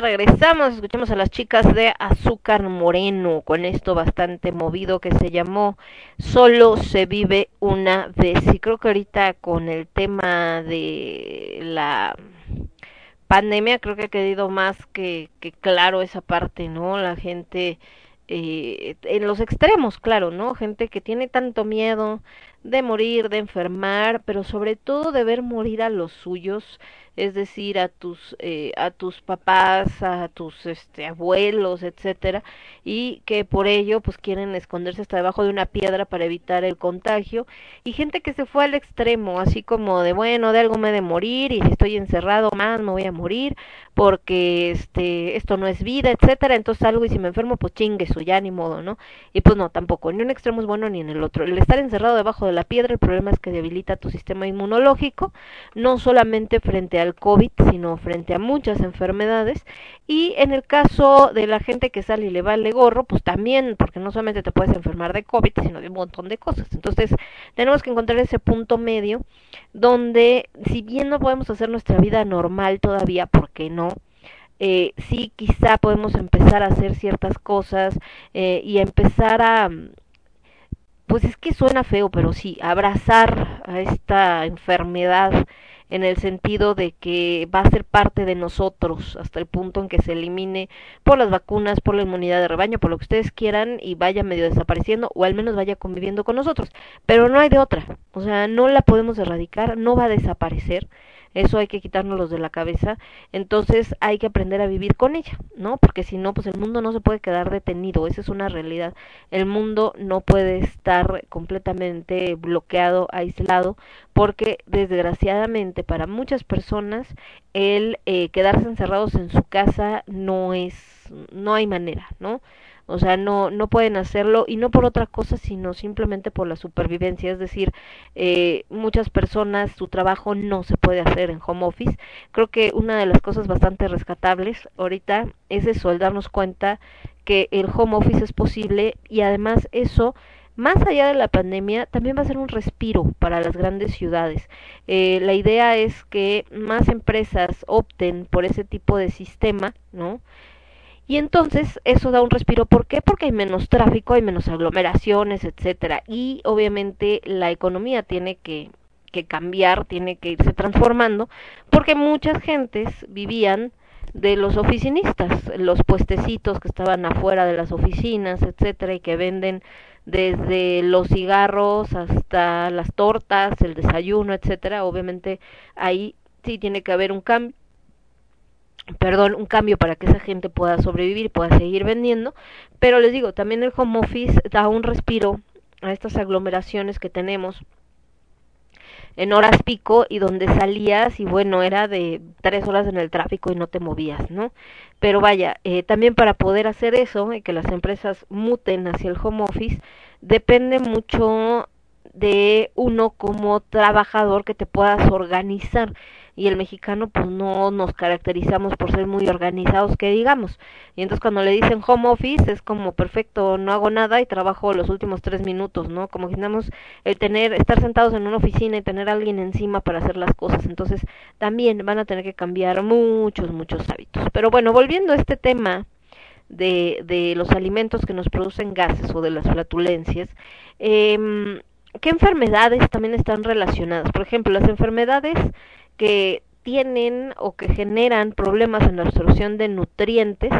Regresamos, escuchamos a las chicas de Azúcar Moreno con esto bastante movido que se llamó Solo se vive una vez. Y creo que ahorita con el tema de la pandemia creo que ha quedado más que, que claro esa parte, ¿no? La gente eh, en los extremos, claro, ¿no? Gente que tiene tanto miedo de morir, de enfermar, pero sobre todo de ver morir a los suyos, es decir, a tus eh, a tus papás, a tus este abuelos, etcétera, y que por ello pues quieren esconderse hasta debajo de una piedra para evitar el contagio y gente que se fue al extremo, así como de bueno, de algo me he de morir y si estoy encerrado más me voy a morir porque este esto no es vida, etcétera, entonces algo y si me enfermo pues chingue su ya ni modo, ¿no? Y pues no, tampoco, ni un extremo es bueno ni en el otro. El estar encerrado debajo de la piedra, el problema es que debilita tu sistema inmunológico, no solamente frente al COVID, sino frente a muchas enfermedades. Y en el caso de la gente que sale y le vale gorro, pues también, porque no solamente te puedes enfermar de COVID, sino de un montón de cosas. Entonces, tenemos que encontrar ese punto medio donde, si bien no podemos hacer nuestra vida normal todavía, porque no? Eh, sí, quizá podemos empezar a hacer ciertas cosas eh, y empezar a, pues es que suena feo, pero sí, abrazar a esta enfermedad en el sentido de que va a ser parte de nosotros hasta el punto en que se elimine por las vacunas, por la inmunidad de rebaño, por lo que ustedes quieran y vaya medio desapareciendo o al menos vaya conviviendo con nosotros. Pero no hay de otra, o sea, no la podemos erradicar, no va a desaparecer eso hay que quitárnoslos de la cabeza, entonces hay que aprender a vivir con ella, ¿no? Porque si no, pues el mundo no se puede quedar detenido, esa es una realidad. El mundo no puede estar completamente bloqueado, aislado, porque desgraciadamente para muchas personas el eh, quedarse encerrados en su casa no es, no hay manera, ¿no? O sea, no, no pueden hacerlo y no por otra cosa, sino simplemente por la supervivencia. Es decir, eh, muchas personas su trabajo no se puede hacer en home office. Creo que una de las cosas bastante rescatables ahorita es eso, el darnos cuenta que el home office es posible y además eso más allá de la pandemia, también va a ser un respiro para las grandes ciudades. Eh, la idea es que más empresas opten por ese tipo de sistema, ¿no? Y entonces eso da un respiro. ¿Por qué? Porque hay menos tráfico, hay menos aglomeraciones, etcétera. Y obviamente la economía tiene que, que cambiar, tiene que irse transformando, porque muchas gentes vivían de los oficinistas, los puestecitos que estaban afuera de las oficinas, etcétera, y que venden desde los cigarros hasta las tortas, el desayuno, etcétera. Obviamente ahí sí tiene que haber un cambio perdón, un cambio para que esa gente pueda sobrevivir, pueda seguir vendiendo, pero les digo, también el home office da un respiro a estas aglomeraciones que tenemos en horas pico y donde salías y bueno, era de tres horas en el tráfico y no te movías, ¿no? Pero vaya, eh, también para poder hacer eso y que las empresas muten hacia el home office, depende mucho de uno como trabajador que te puedas organizar y el mexicano pues no nos caracterizamos por ser muy organizados que digamos. Y entonces cuando le dicen home office es como perfecto no hago nada y trabajo los últimos tres minutos no como que el tener estar sentados en una oficina y tener a alguien encima para hacer las cosas. Entonces también van a tener que cambiar muchos muchos hábitos. Pero bueno volviendo a este tema de, de los alimentos que nos producen gases o de las flatulencias eh, ¿qué enfermedades también están relacionadas? Por ejemplo, las enfermedades que tienen o que generan problemas en la absorción de nutrientes,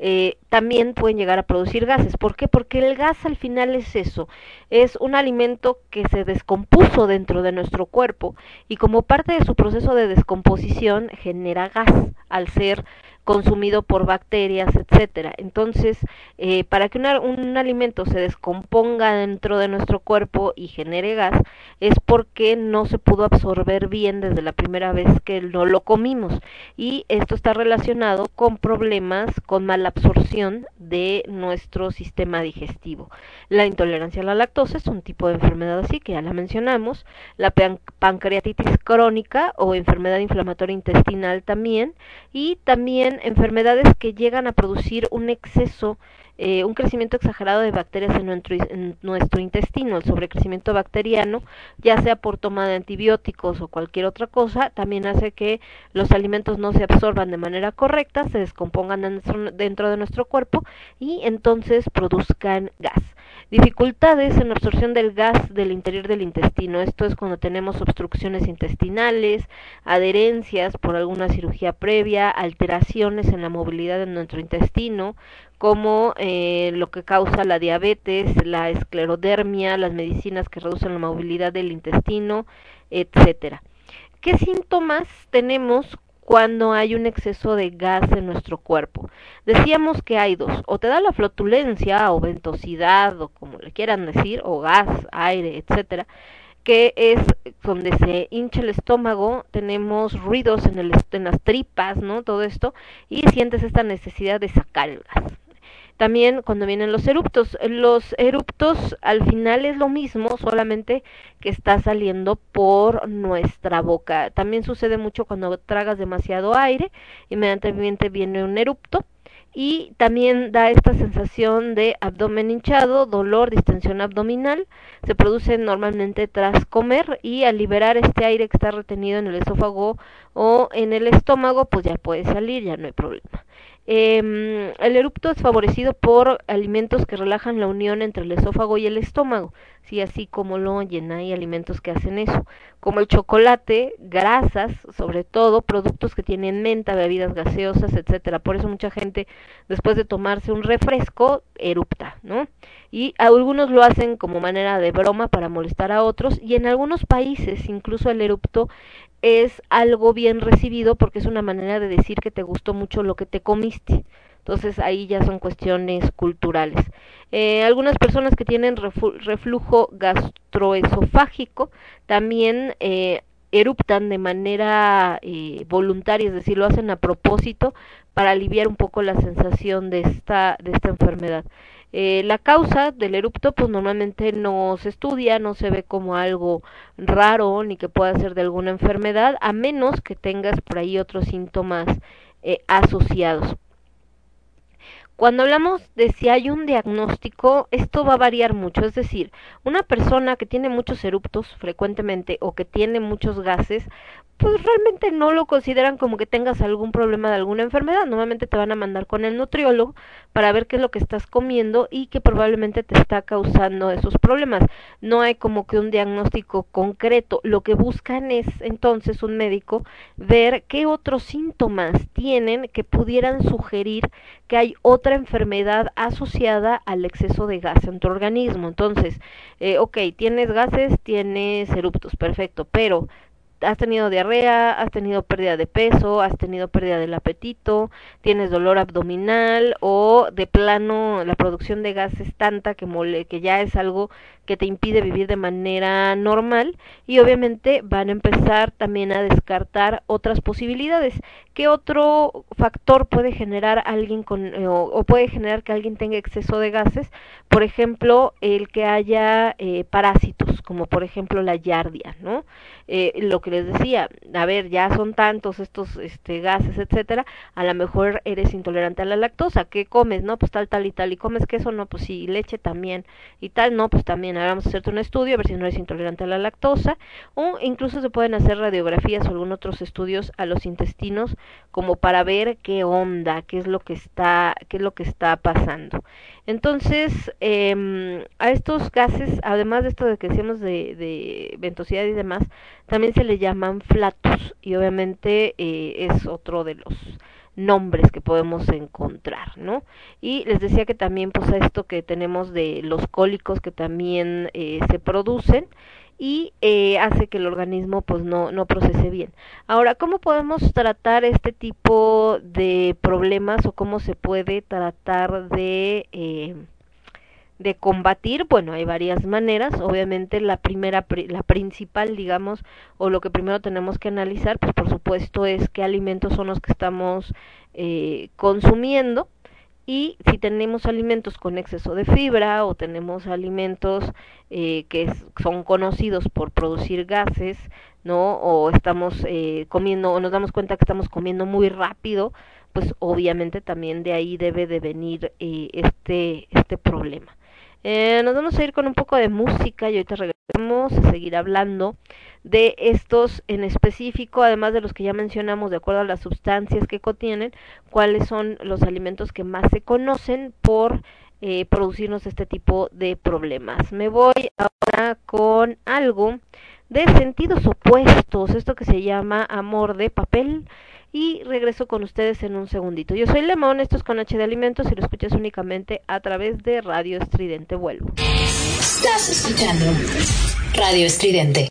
eh, también pueden llegar a producir gases. ¿Por qué? Porque el gas al final es eso, es un alimento que se descompuso dentro de nuestro cuerpo y como parte de su proceso de descomposición genera gas al ser consumido por bacterias, etcétera. Entonces, eh, para que una, un alimento se descomponga dentro de nuestro cuerpo y genere gas, es porque no se pudo absorber bien desde la primera vez que no lo comimos. Y esto está relacionado con problemas con mala absorción de nuestro sistema digestivo. La intolerancia a la lactosa es un tipo de enfermedad así, que ya la mencionamos. La pancreatitis crónica o enfermedad inflamatoria intestinal también. Y también enfermedades que llegan a producir un exceso eh, un crecimiento exagerado de bacterias en nuestro, intestino, el sobrecrecimiento bacteriano, ya sea por toma de antibióticos o cualquier otra cosa, también hace que los alimentos no se absorban de manera correcta, se descompongan dentro de nuestro cuerpo y entonces produzcan gas. Dificultades en la absorción del gas del interior del intestino. Esto es cuando tenemos obstrucciones intestinales, adherencias por alguna cirugía previa, alteraciones en la movilidad de nuestro intestino, como eh, lo que causa la diabetes, la esclerodermia, las medicinas que reducen la movilidad del intestino, etcétera. ¿Qué síntomas tenemos cuando hay un exceso de gas en nuestro cuerpo. Decíamos que hay dos, o te da la flotulencia o ventosidad o como le quieran decir, o gas, aire, etcétera, que es donde se hincha el estómago, tenemos ruidos en, el, en las tripas, ¿no? Todo esto, y sientes esta necesidad de sacar el gas. También cuando vienen los eruptos, los eruptos al final es lo mismo, solamente que está saliendo por nuestra boca. También sucede mucho cuando tragas demasiado aire, inmediatamente viene un erupto y también da esta sensación de abdomen hinchado, dolor, distensión abdominal, se produce normalmente tras comer y al liberar este aire que está retenido en el esófago o en el estómago, pues ya puede salir, ya no hay problema. Eh, el erupto es favorecido por alimentos que relajan la unión entre el esófago y el estómago, sí, así como lo oyen, hay alimentos que hacen eso, como el chocolate, grasas, sobre todo, productos que tienen menta, bebidas gaseosas, etcétera. Por eso mucha gente después de tomarse un refresco erupta, ¿no? Y algunos lo hacen como manera de broma para molestar a otros y en algunos países incluso el erupto es algo bien recibido porque es una manera de decir que te gustó mucho lo que te comiste. Entonces ahí ya son cuestiones culturales. Eh, algunas personas que tienen reflujo gastroesofágico también eh, eruptan de manera eh, voluntaria, es decir, lo hacen a propósito para aliviar un poco la sensación de esta, de esta enfermedad. Eh, la causa del erupto pues normalmente no se estudia, no se ve como algo raro ni que pueda ser de alguna enfermedad, a menos que tengas por ahí otros síntomas eh, asociados. Cuando hablamos de si hay un diagnóstico, esto va a variar mucho, es decir, una persona que tiene muchos eruptos frecuentemente o que tiene muchos gases, pues realmente no lo consideran como que tengas algún problema de alguna enfermedad. Normalmente te van a mandar con el nutriólogo para ver qué es lo que estás comiendo y que probablemente te está causando esos problemas. No hay como que un diagnóstico concreto. Lo que buscan es entonces un médico ver qué otros síntomas tienen que pudieran sugerir que hay otra enfermedad asociada al exceso de gas en tu organismo. Entonces, eh, ok, tienes gases, tienes eruptos, perfecto, pero has tenido diarrea, has tenido pérdida de peso, has tenido pérdida del apetito, tienes dolor abdominal o de plano la producción de gas es tanta que, que ya es algo que te impide vivir de manera normal y obviamente van a empezar también a descartar otras posibilidades. ¿Qué otro factor puede generar alguien con eh, o, puede generar que alguien tenga exceso de gases? Por ejemplo, el que haya eh, parásitos, como por ejemplo la yardia, ¿no? Eh, lo que les decía, a ver, ya son tantos estos este, gases, etcétera, a lo mejor eres intolerante a la lactosa, ¿qué comes? No, pues tal, tal y tal, y comes queso, no, pues sí, leche también, y tal, no, pues también vamos a hacerte un estudio a ver si no eres intolerante a la lactosa o incluso se pueden hacer radiografías o algún otros estudios a los intestinos como para ver qué onda, qué es lo que está, qué es lo que está pasando. Entonces, eh, a estos gases, además de esto de que decíamos de, de ventosidad y demás, también se le llaman flatus y obviamente eh, es otro de los nombres que podemos encontrar, ¿no? Y les decía que también pues esto que tenemos de los cólicos que también eh, se producen y eh, hace que el organismo pues no, no procese bien. Ahora, ¿cómo podemos tratar este tipo de problemas o cómo se puede tratar de eh, de combatir, bueno, hay varias maneras, obviamente la primera, la principal, digamos, o lo que primero tenemos que analizar, pues por supuesto es qué alimentos son los que estamos eh, consumiendo y si tenemos alimentos con exceso de fibra o tenemos alimentos eh, que son conocidos por producir gases, ¿no? O estamos eh, comiendo, o nos damos cuenta que estamos comiendo muy rápido, pues obviamente también de ahí debe de venir eh, este, este problema. Eh, nos vamos a ir con un poco de música y ahorita regresamos a seguir hablando de estos en específico, además de los que ya mencionamos de acuerdo a las sustancias que contienen, cuáles son los alimentos que más se conocen por eh, producirnos este tipo de problemas. Me voy ahora con algo de sentidos opuestos, esto que se llama amor de papel y regreso con ustedes en un segundito. Yo soy Lemón, esto es con H de Alimentos y lo escuchas únicamente a través de Radio Estridente Vuelvo. Estás escuchando Radio Estridente.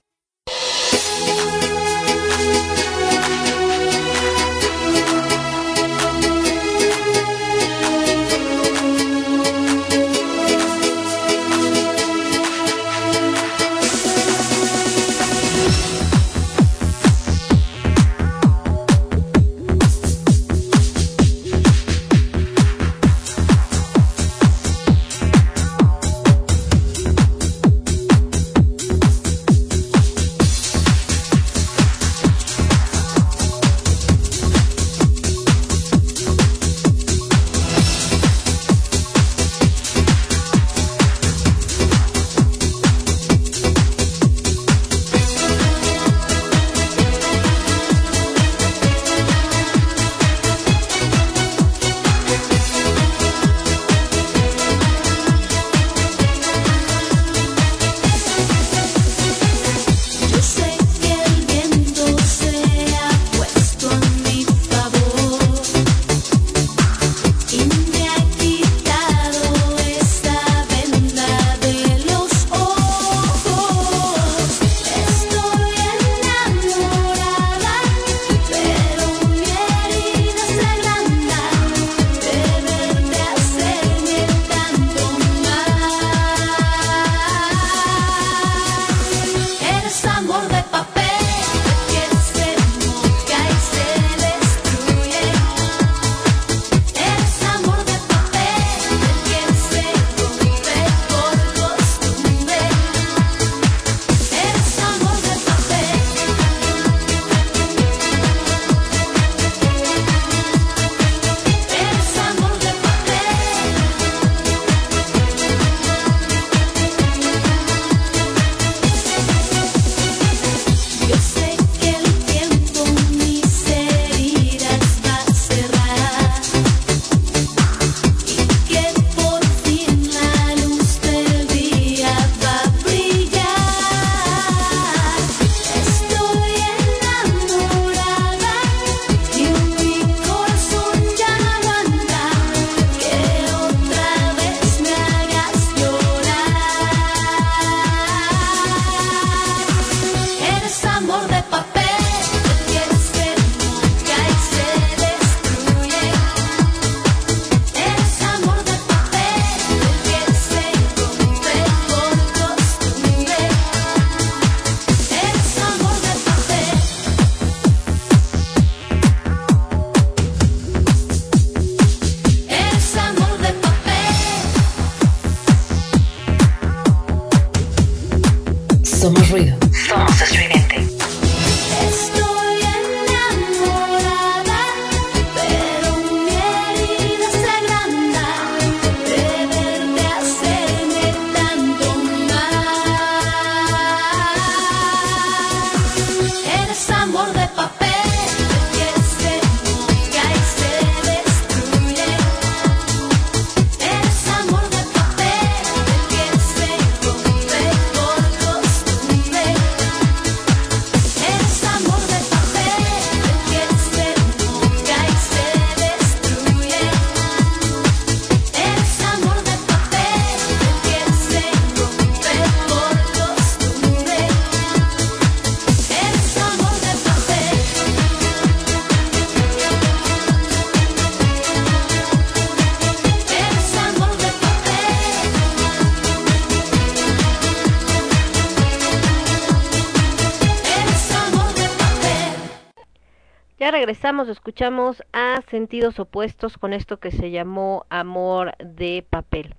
regresamos, escuchamos a Sentidos Opuestos con esto que se llamó Amor de Papel.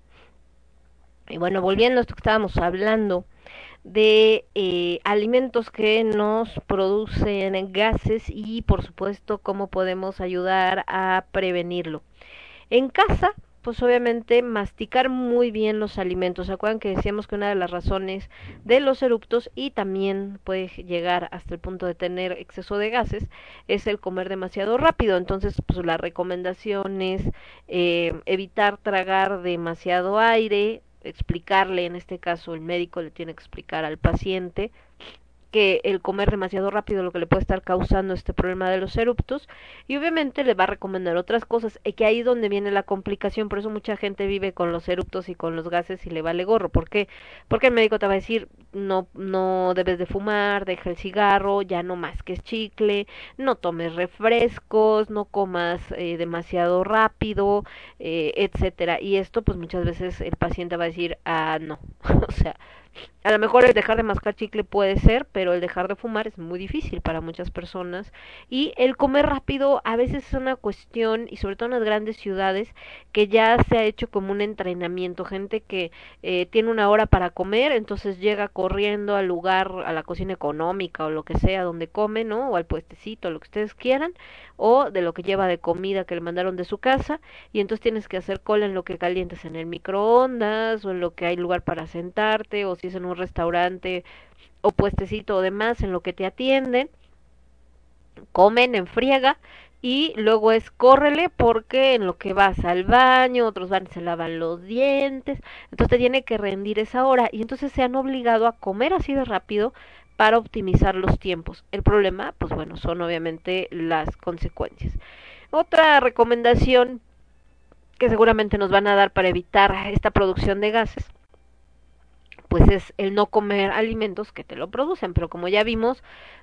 Y bueno, volviendo a esto que estábamos hablando de eh, alimentos que nos producen gases y por supuesto cómo podemos ayudar a prevenirlo. En casa pues obviamente masticar muy bien los alimentos. ¿Se acuerdan que decíamos que una de las razones de los eruptos y también puede llegar hasta el punto de tener exceso de gases es el comer demasiado rápido? Entonces, pues la recomendación es eh, evitar tragar demasiado aire, explicarle, en este caso el médico le tiene que explicar al paciente que el comer demasiado rápido lo que le puede estar causando este problema de los eruptos y obviamente le va a recomendar otras cosas y que ahí es donde viene la complicación por eso mucha gente vive con los eruptos y con los gases y le vale gorro ¿por qué? porque el médico te va a decir no no debes de fumar deja el cigarro ya no más que chicle no tomes refrescos no comas eh, demasiado rápido eh, etcétera y esto pues muchas veces el paciente va a decir ah no [LAUGHS] o sea a lo mejor el dejar de mascar chicle puede ser, pero el dejar de fumar es muy difícil para muchas personas. Y el comer rápido a veces es una cuestión, y sobre todo en las grandes ciudades, que ya se ha hecho como un entrenamiento. Gente que eh, tiene una hora para comer, entonces llega corriendo al lugar, a la cocina económica o lo que sea donde come, ¿no? O al puestecito, lo que ustedes quieran, o de lo que lleva de comida que le mandaron de su casa, y entonces tienes que hacer cola en lo que calientes en el microondas, o en lo que hay lugar para sentarte, o si es en un restaurante o puestecito o demás en lo que te atienden, comen en friega y luego es córrele porque en lo que vas al baño, otros van y se lavan los dientes, entonces te tiene que rendir esa hora y entonces se han obligado a comer así de rápido para optimizar los tiempos. El problema, pues bueno, son obviamente las consecuencias. Otra recomendación que seguramente nos van a dar para evitar esta producción de gases pues es el no comer alimentos que te lo producen, pero como ya vimos,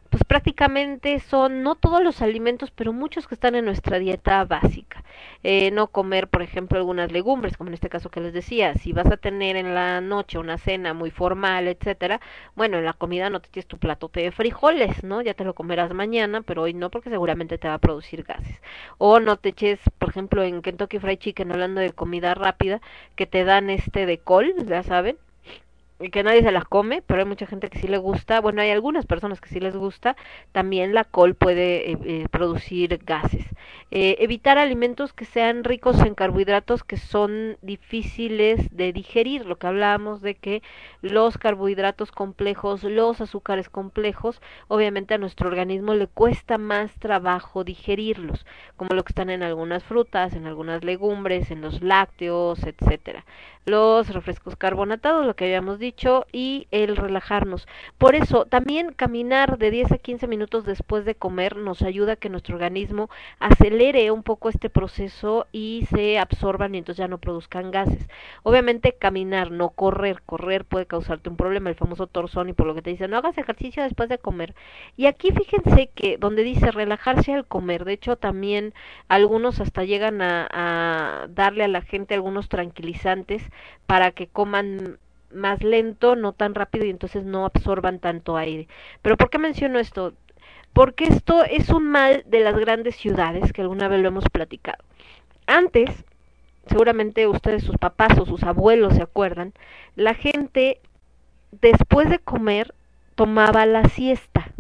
pues prácticamente son no todos los alimentos, pero muchos que están en nuestra dieta básica. Eh, no comer, por ejemplo, algunas legumbres, como en este caso que les decía, si vas a tener en la noche una cena muy formal, etcétera, bueno, en la comida no te tienes tu plato de frijoles, ¿no? Ya te lo comerás mañana, pero hoy no, porque seguramente te va a producir gases. O no te eches, por ejemplo, en Kentucky Fried Chicken, hablando de comida rápida, que te dan este de col, ya saben, que nadie se las come, pero hay mucha gente que sí le gusta, bueno, hay algunas personas que sí les gusta, también la col puede eh, eh, producir gases. Eh, evitar alimentos que sean ricos en carbohidratos que son difíciles de digerir, lo que hablábamos de que los carbohidratos complejos, los azúcares complejos, obviamente a nuestro organismo le cuesta más trabajo digerirlos, como lo que están en algunas frutas, en algunas legumbres, en los lácteos, etcétera los refrescos carbonatados, lo que habíamos dicho, y el relajarnos. Por eso, también caminar de 10 a 15 minutos después de comer nos ayuda a que nuestro organismo acelere un poco este proceso y se absorban y entonces ya no produzcan gases. Obviamente caminar, no correr, correr puede causarte un problema, el famoso torzón y por lo que te dicen, no hagas ejercicio después de comer. Y aquí fíjense que donde dice relajarse al comer, de hecho también algunos hasta llegan a darle a la gente algunos tranquilizantes para que coman más lento, no tan rápido y entonces no absorban tanto aire. Pero ¿por qué menciono esto? Porque esto es un mal de las grandes ciudades, que alguna vez lo hemos platicado. Antes, seguramente ustedes, sus papás o sus abuelos se acuerdan, la gente después de comer tomaba la siesta.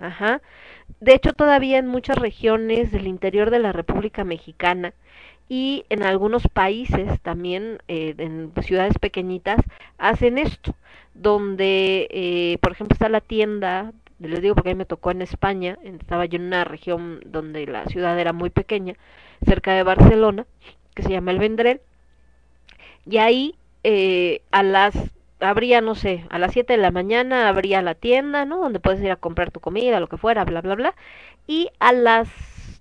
Ajá. De hecho, todavía en muchas regiones del interior de la República Mexicana y en algunos países también, eh, en ciudades pequeñitas, hacen esto, donde, eh, por ejemplo, está la tienda, les digo porque a mí me tocó en España, estaba yo en una región donde la ciudad era muy pequeña, cerca de Barcelona, que se llama El Vendrell, y ahí eh, a las habría, no sé, a las 7 de la mañana habría la tienda, ¿no? Donde puedes ir a comprar tu comida, lo que fuera, bla, bla, bla. Y a las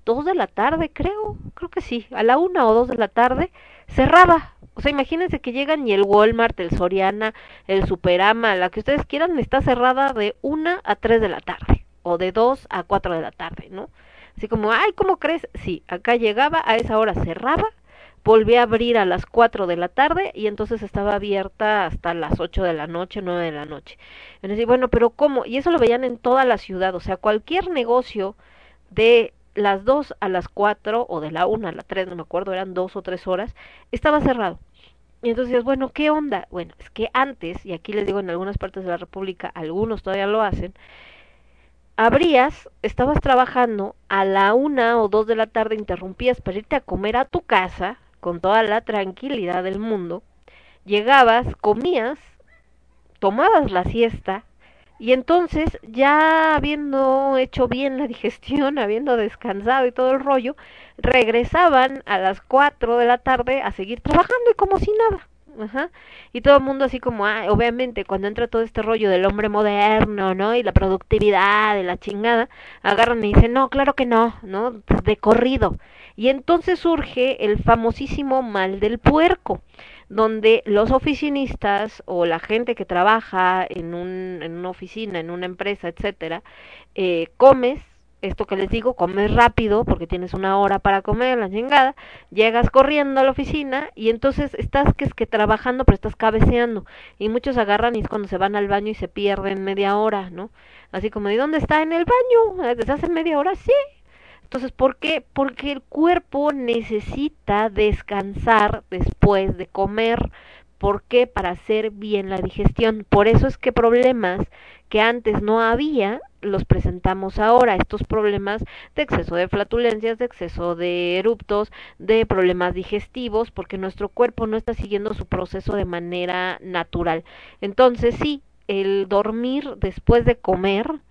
dos de la tarde, creo, creo que sí, a la una o dos de la tarde, cerraba. O sea, imagínense que llegan y el Walmart, el Soriana, el Superama, la que ustedes quieran, está cerrada de una a tres de la tarde, o de dos a cuatro de la tarde, ¿no? Así como, ay, ¿cómo crees? Sí, acá llegaba, a esa hora cerraba, volvía a abrir a las cuatro de la tarde y entonces estaba abierta hasta las ocho de la noche, nueve de la noche. Y bueno, pero ¿cómo? Y eso lo veían en toda la ciudad, o sea, cualquier negocio de las dos a las cuatro o de la una a la tres, no me acuerdo, eran dos o tres horas, estaba cerrado. Y entonces bueno, ¿qué onda? Bueno, es que antes, y aquí les digo en algunas partes de la República, algunos todavía lo hacen, abrías, estabas trabajando, a la una o dos de la tarde interrumpías para irte a comer a tu casa con toda la tranquilidad del mundo, llegabas, comías, tomabas la siesta y entonces ya habiendo hecho bien la [LAUGHS] digestión, habiendo descansado y todo el rollo, regresaban a las cuatro de la tarde a seguir trabajando y como si nada. Ajá. Y todo el mundo así como, ah, obviamente, cuando entra todo este rollo del hombre moderno, ¿no? Y la productividad, de la chingada, agarran y dicen, no, claro que no, ¿no? De corrido. Y entonces surge el famosísimo mal del puerco, donde los oficinistas o la gente que trabaja en, un, en una oficina, en una empresa, etcétera, eh, comes esto que les digo, comes rápido porque tienes una hora para comer, la chingada, llegas corriendo a la oficina y entonces estás que es que trabajando pero estás cabeceando y muchos agarran y es cuando se van al baño y se pierden media hora, ¿no? Así como, ¿y dónde está? En el baño, desde hace media hora, sí. Entonces, ¿por qué? Porque el cuerpo necesita descansar después de comer. ¿Por qué? Para hacer bien la digestión. Por eso es que problemas que antes no había, los presentamos ahora, estos problemas de exceso de flatulencias, de exceso de eruptos, de problemas digestivos, porque nuestro cuerpo no está siguiendo su proceso de manera natural. Entonces, sí, el dormir después de comer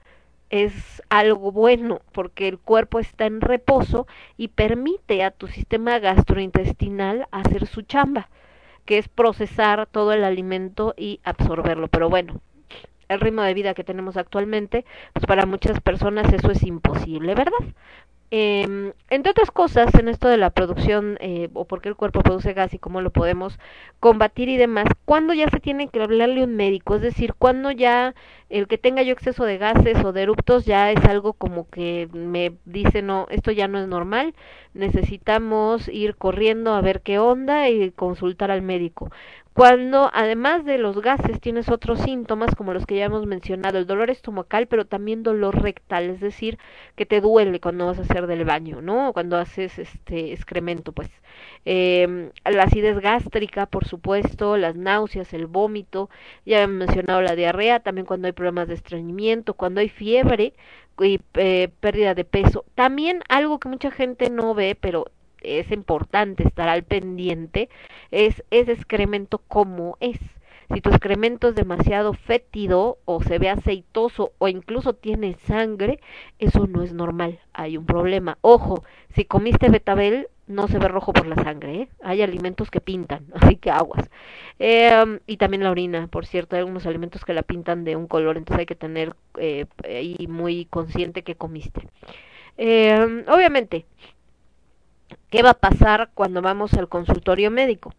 es algo bueno porque el cuerpo está en reposo y permite a tu sistema gastrointestinal hacer su chamba, que es procesar todo el alimento y absorberlo. Pero bueno, el ritmo de vida que tenemos actualmente, pues para muchas personas eso es imposible, ¿verdad? Eh, entre otras cosas, en esto de la producción eh, o por qué el cuerpo produce gas y cómo lo podemos combatir y demás, cuando ya se tiene que hablarle un médico, es decir, cuando ya el que tenga yo exceso de gases o de eruptos ya es algo como que me dice, no, esto ya no es normal, necesitamos ir corriendo a ver qué onda y consultar al médico. Cuando además de los gases tienes otros síntomas como los que ya hemos mencionado, el dolor estomacal, pero también dolor rectal, es decir, que te duele cuando vas a hacer del baño, ¿no? Cuando haces este excremento, pues. Eh, la acidez gástrica, por supuesto, las náuseas, el vómito, ya he mencionado la diarrea, también cuando hay problemas de estreñimiento, cuando hay fiebre y eh, pérdida de peso. También algo que mucha gente no ve, pero es importante estar al pendiente es ese excremento como es. Si tu excremento es demasiado fétido o se ve aceitoso o incluso tiene sangre, eso no es normal, hay un problema. Ojo, si comiste betabel, no se ve rojo por la sangre, ¿eh? hay alimentos que pintan, [LAUGHS] así que aguas. Eh, y también la orina, por cierto, hay algunos alimentos que la pintan de un color, entonces hay que tener eh, ahí muy consciente que comiste. Eh, obviamente, ¿Qué va a pasar cuando vamos al consultorio médico?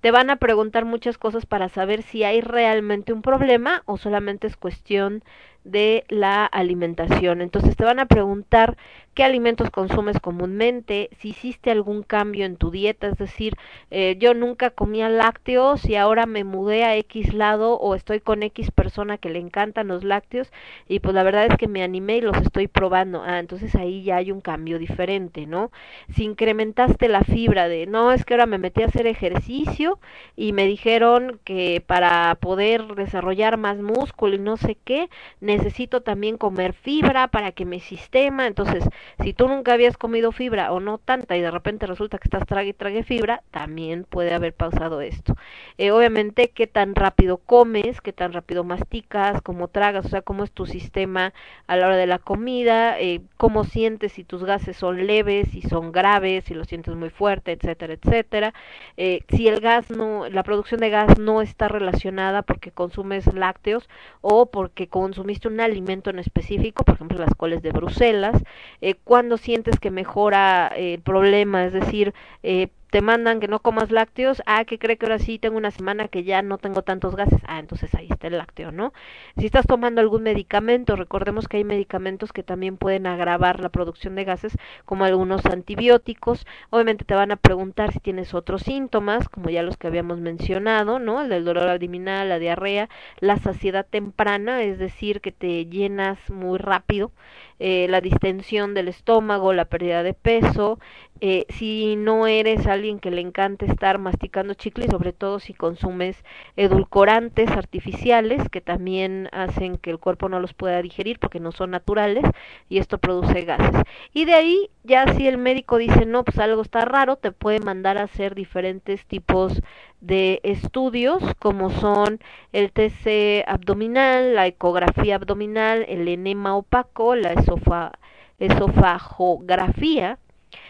Te van a preguntar muchas cosas para saber si hay realmente un problema o solamente es cuestión de la alimentación. Entonces te van a preguntar qué alimentos consumes comúnmente, si hiciste algún cambio en tu dieta, es decir, eh, yo nunca comía lácteos y ahora me mudé a X lado o estoy con X persona que le encantan los lácteos y pues la verdad es que me animé y los estoy probando. Ah, entonces ahí ya hay un cambio diferente, ¿no? Si incrementaste la fibra de, no, es que ahora me metí a hacer ejercicio y me dijeron que para poder desarrollar más músculo y no sé qué, necesito también comer fibra para que mi sistema, entonces, si tú nunca habías comido fibra o no tanta y de repente resulta que estás trague y trague fibra, también puede haber pausado esto. Eh, obviamente, qué tan rápido comes, qué tan rápido masticas, cómo tragas, o sea, cómo es tu sistema a la hora de la comida, eh, cómo sientes si tus gases son leves, si son graves, si los sientes muy fuerte, etcétera, etcétera. Eh, si el gas no, la producción de gas no está relacionada porque consumes lácteos o porque consumiste un alimento en específico, por ejemplo las coles de Bruselas, cuando sientes que mejora eh, el problema, es decir, eh, te mandan que no comas lácteos, ah, que cree que ahora sí tengo una semana que ya no tengo tantos gases, ah, entonces ahí está el lácteo, ¿no? Si estás tomando algún medicamento, recordemos que hay medicamentos que también pueden agravar la producción de gases, como algunos antibióticos, obviamente te van a preguntar si tienes otros síntomas, como ya los que habíamos mencionado, ¿no? El del dolor abdominal, la diarrea, la saciedad temprana, es decir, que te llenas muy rápido, eh, la distensión del estómago, la pérdida de peso, eh, si no eres alguien que le encanta estar masticando chicle sobre todo si consumes edulcorantes artificiales que también hacen que el cuerpo no los pueda digerir porque no son naturales y esto produce gases. Y de ahí ya si el médico dice no, pues algo está raro, te puede mandar a hacer diferentes tipos de estudios como son el TC abdominal, la ecografía abdominal, el enema opaco, la esofa, esofagografía,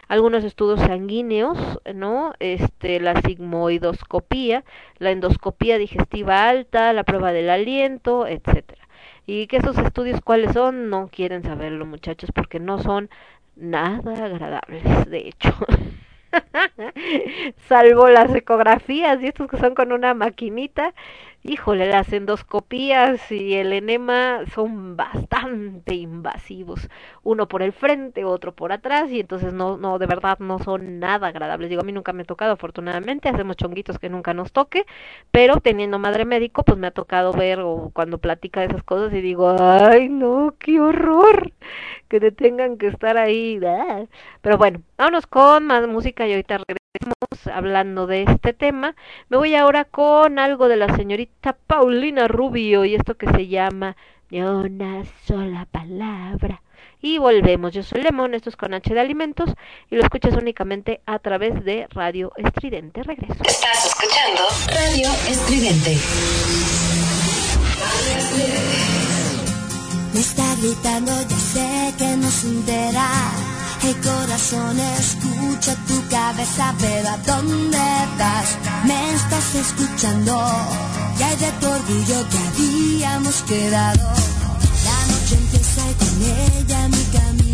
algunos estudios sanguíneos, ¿no? Este, la sigmoidoscopía, la endoscopía digestiva alta, la prueba del aliento, etcétera. Y que esos estudios cuáles son, no quieren saberlo, muchachos, porque no son nada agradables, de hecho. [LAUGHS] [LAUGHS] Salvo las ecografías y estos que son con una maquinita, híjole, las endoscopías y el enema son bastante invasivos, uno por el frente, otro por atrás, y entonces no, no, de verdad no son nada agradables. Digo, a mí nunca me ha tocado, afortunadamente, hacemos chonguitos que nunca nos toque, pero teniendo madre médico, pues me ha tocado ver o cuando platica esas cosas y digo, ay no, qué horror, que te tengan que estar ahí. ah. Pero bueno, vámonos con más música y ahorita regresamos hablando de este tema. Me voy ahora con algo de la señorita Paulina Rubio y esto que se llama Ni una sola palabra. Y volvemos. Yo soy Lemón, esto es con H de Alimentos y lo escuchas únicamente a través de Radio Estridente. Regreso. Estás escuchando Radio Estridente. Me está gritando, ya sé que no se El corazón escucha tu cabeza, pero ¿a dónde vas? Me estás escuchando. Y hay de tu orgullo que habíamos quedado. La noche empieza y con ella mi camino.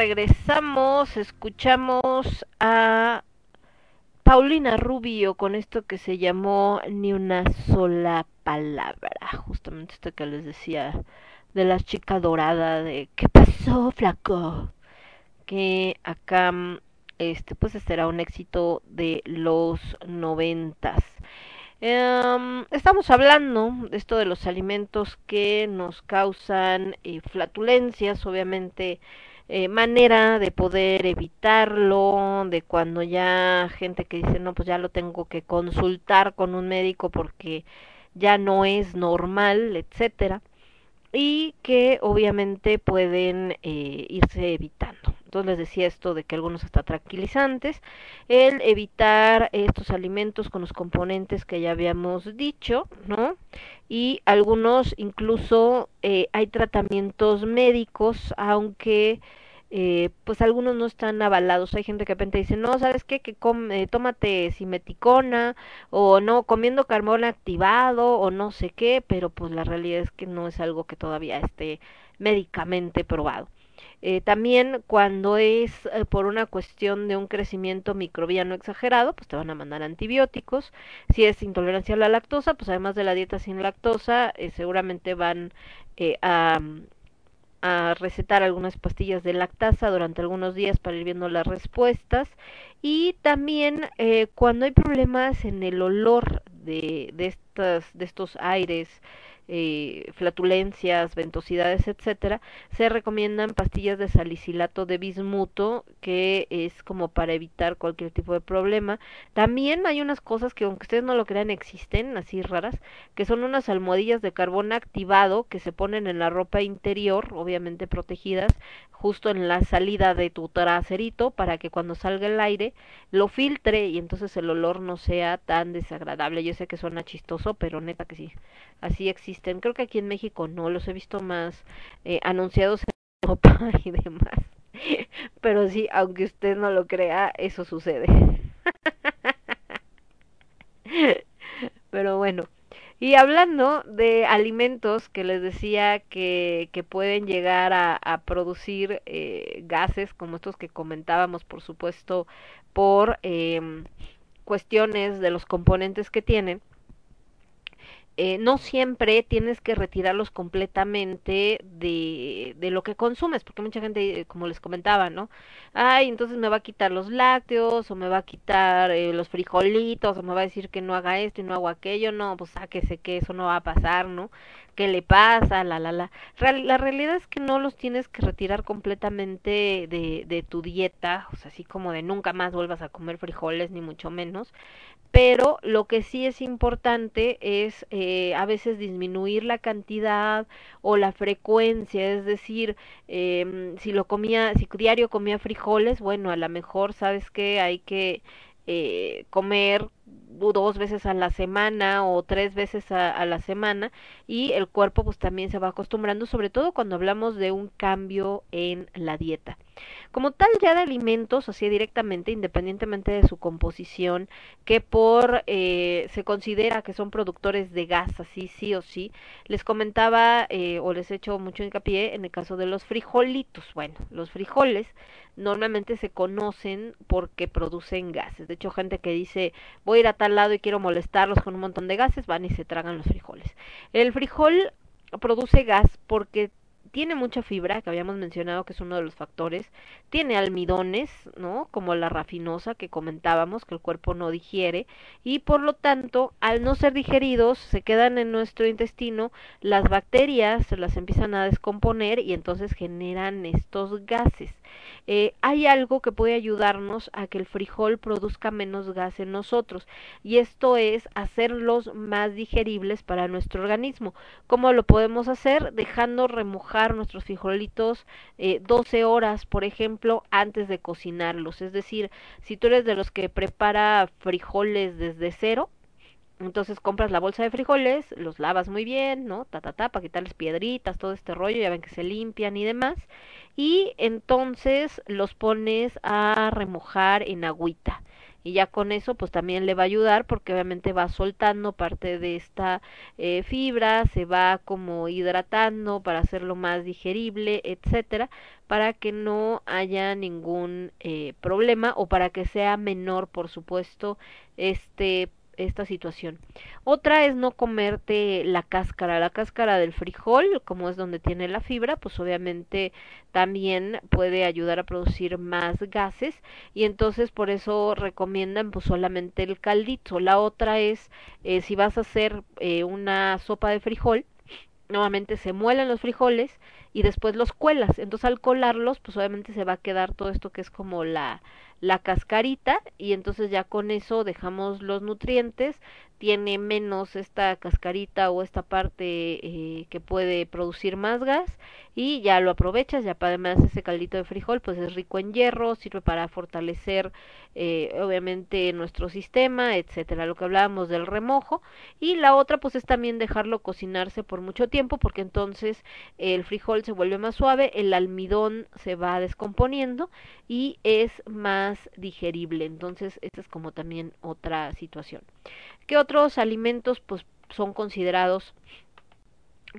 Regresamos, escuchamos a Paulina Rubio con esto que se llamó Ni una sola palabra, justamente esto que les decía de la chica dorada de ¿qué pasó, flaco? Que acá este pues será un éxito de los noventas. Um, estamos hablando de esto de los alimentos que nos causan eh, flatulencias, obviamente eh, manera de poder evitarlo, de cuando ya gente que dice no pues ya lo tengo que consultar con un médico porque ya no es normal, etcétera, y que obviamente pueden eh, irse evitando. Entonces les decía esto de que algunos hasta tranquilizantes, el evitar estos alimentos con los componentes que ya habíamos dicho, ¿no? Y algunos incluso eh, hay tratamientos médicos, aunque eh, pues algunos no están avalados. Hay gente que de repente dice, no, ¿sabes qué? Que come, tómate simeticona o no, comiendo carbón activado o no sé qué, pero pues la realidad es que no es algo que todavía esté médicamente probado. Eh, también cuando es eh, por una cuestión de un crecimiento microbiano exagerado, pues te van a mandar antibióticos. Si es intolerancia a la lactosa, pues además de la dieta sin lactosa, eh, seguramente van eh, a, a recetar algunas pastillas de lactasa durante algunos días para ir viendo las respuestas. Y también eh, cuando hay problemas en el olor de, de, estas, de estos aires, eh, flatulencias, ventosidades, etcétera, se recomiendan pastillas de salicilato de bismuto, que es como para evitar cualquier tipo de problema. También hay unas cosas que, aunque ustedes no lo crean, existen, así raras, que son unas almohadillas de carbón activado que se ponen en la ropa interior, obviamente protegidas, justo en la salida de tu traserito, para que cuando salga el aire lo filtre y entonces el olor no sea tan desagradable. Yo sé que suena chistoso, pero neta que sí, así existe Creo que aquí en México no, los he visto más eh, anunciados en [LAUGHS] Europa y demás. [LAUGHS] Pero sí, aunque usted no lo crea, eso sucede. [LAUGHS] Pero bueno. Y hablando de alimentos que les decía que, que pueden llegar a, a producir eh, gases como estos que comentábamos, por supuesto, por eh, cuestiones de los componentes que tienen, eh, no siempre tienes que retirarlos completamente de, de lo que consumes, porque mucha gente, eh, como les comentaba, ¿no? Ay, entonces me va a quitar los lácteos, o me va a quitar eh, los frijolitos, o me va a decir que no haga esto y no hago aquello, no, pues sáquese que eso no va a pasar, ¿no? ¿Qué le pasa? La, la, la. Real, la realidad es que no los tienes que retirar completamente de, de tu dieta, o sea, así como de nunca más vuelvas a comer frijoles, ni mucho menos, pero lo que sí es importante es eh, a veces disminuir la cantidad o la frecuencia, es decir, eh, si lo comía, si diario comía frijoles, bueno, a lo mejor sabes que hay que eh, comer dos veces a la semana o tres veces a, la semana y el cuerpo pues también se va acostumbrando sobre todo cuando hablamos de un cambio en la dieta como tal ya de alimentos así directamente independientemente de su composición que por eh, se considera que son productores de gas así sí o sí les comentaba eh, o les he hecho mucho hincapié en el caso de los frijolitos bueno los frijoles normalmente se conocen porque producen gases. De hecho, gente que dice, voy ir a tal lado y quiero molestarlos con un montón de gases, van y se tragan los frijoles. El frijol produce gas porque tiene mucha fibra, que habíamos mencionado que es uno de los factores, tiene almidones, ¿no? Como la rafinosa que comentábamos, que el cuerpo no digiere, y por lo tanto, al no ser digeridos, se quedan en nuestro intestino, las bacterias se las empiezan a descomponer y entonces generan estos gases. Eh, hay algo que puede ayudarnos a que el frijol produzca menos gas en nosotros, y esto es hacerlos más digeribles para nuestro organismo. ¿Cómo lo podemos hacer? Dejando remojar nuestros frijolitos eh, 12 horas, por ejemplo, antes de cocinarlos. Es decir, si tú eres de los que prepara frijoles desde cero, entonces compras la bolsa de frijoles, los lavas muy bien, ¿no? Ta, ta, para quitarles piedritas, todo este rollo, ya ven que se limpian y demás. Y entonces los pones a remojar en agüita y ya con eso pues también le va a ayudar porque obviamente va soltando parte de esta eh, fibra, se va como hidratando para hacerlo más digerible, etcétera, para que no haya ningún eh, problema o para que sea menor, por supuesto, este esta situación. Otra es no comerte la cáscara, la cáscara del frijol, como es donde tiene la fibra, pues obviamente también puede ayudar a producir más gases y entonces por eso recomiendan pues solamente el caldito. La otra es eh, si vas a hacer eh, una sopa de frijol, nuevamente se muelen los frijoles y después los cuelas. Entonces al colarlos, pues obviamente se va a quedar todo esto que es como la la cascarita y entonces ya con eso dejamos los nutrientes. Tiene menos esta cascarita o esta parte eh, que puede producir más gas y ya lo aprovechas ya además ese caldito de frijol pues es rico en hierro sirve para fortalecer eh, obviamente nuestro sistema etcétera lo que hablábamos del remojo y la otra pues es también dejarlo cocinarse por mucho tiempo porque entonces el frijol se vuelve más suave el almidón se va descomponiendo y es más digerible. Entonces esa es como también otra situación. ¿Qué otros alimentos pues son considerados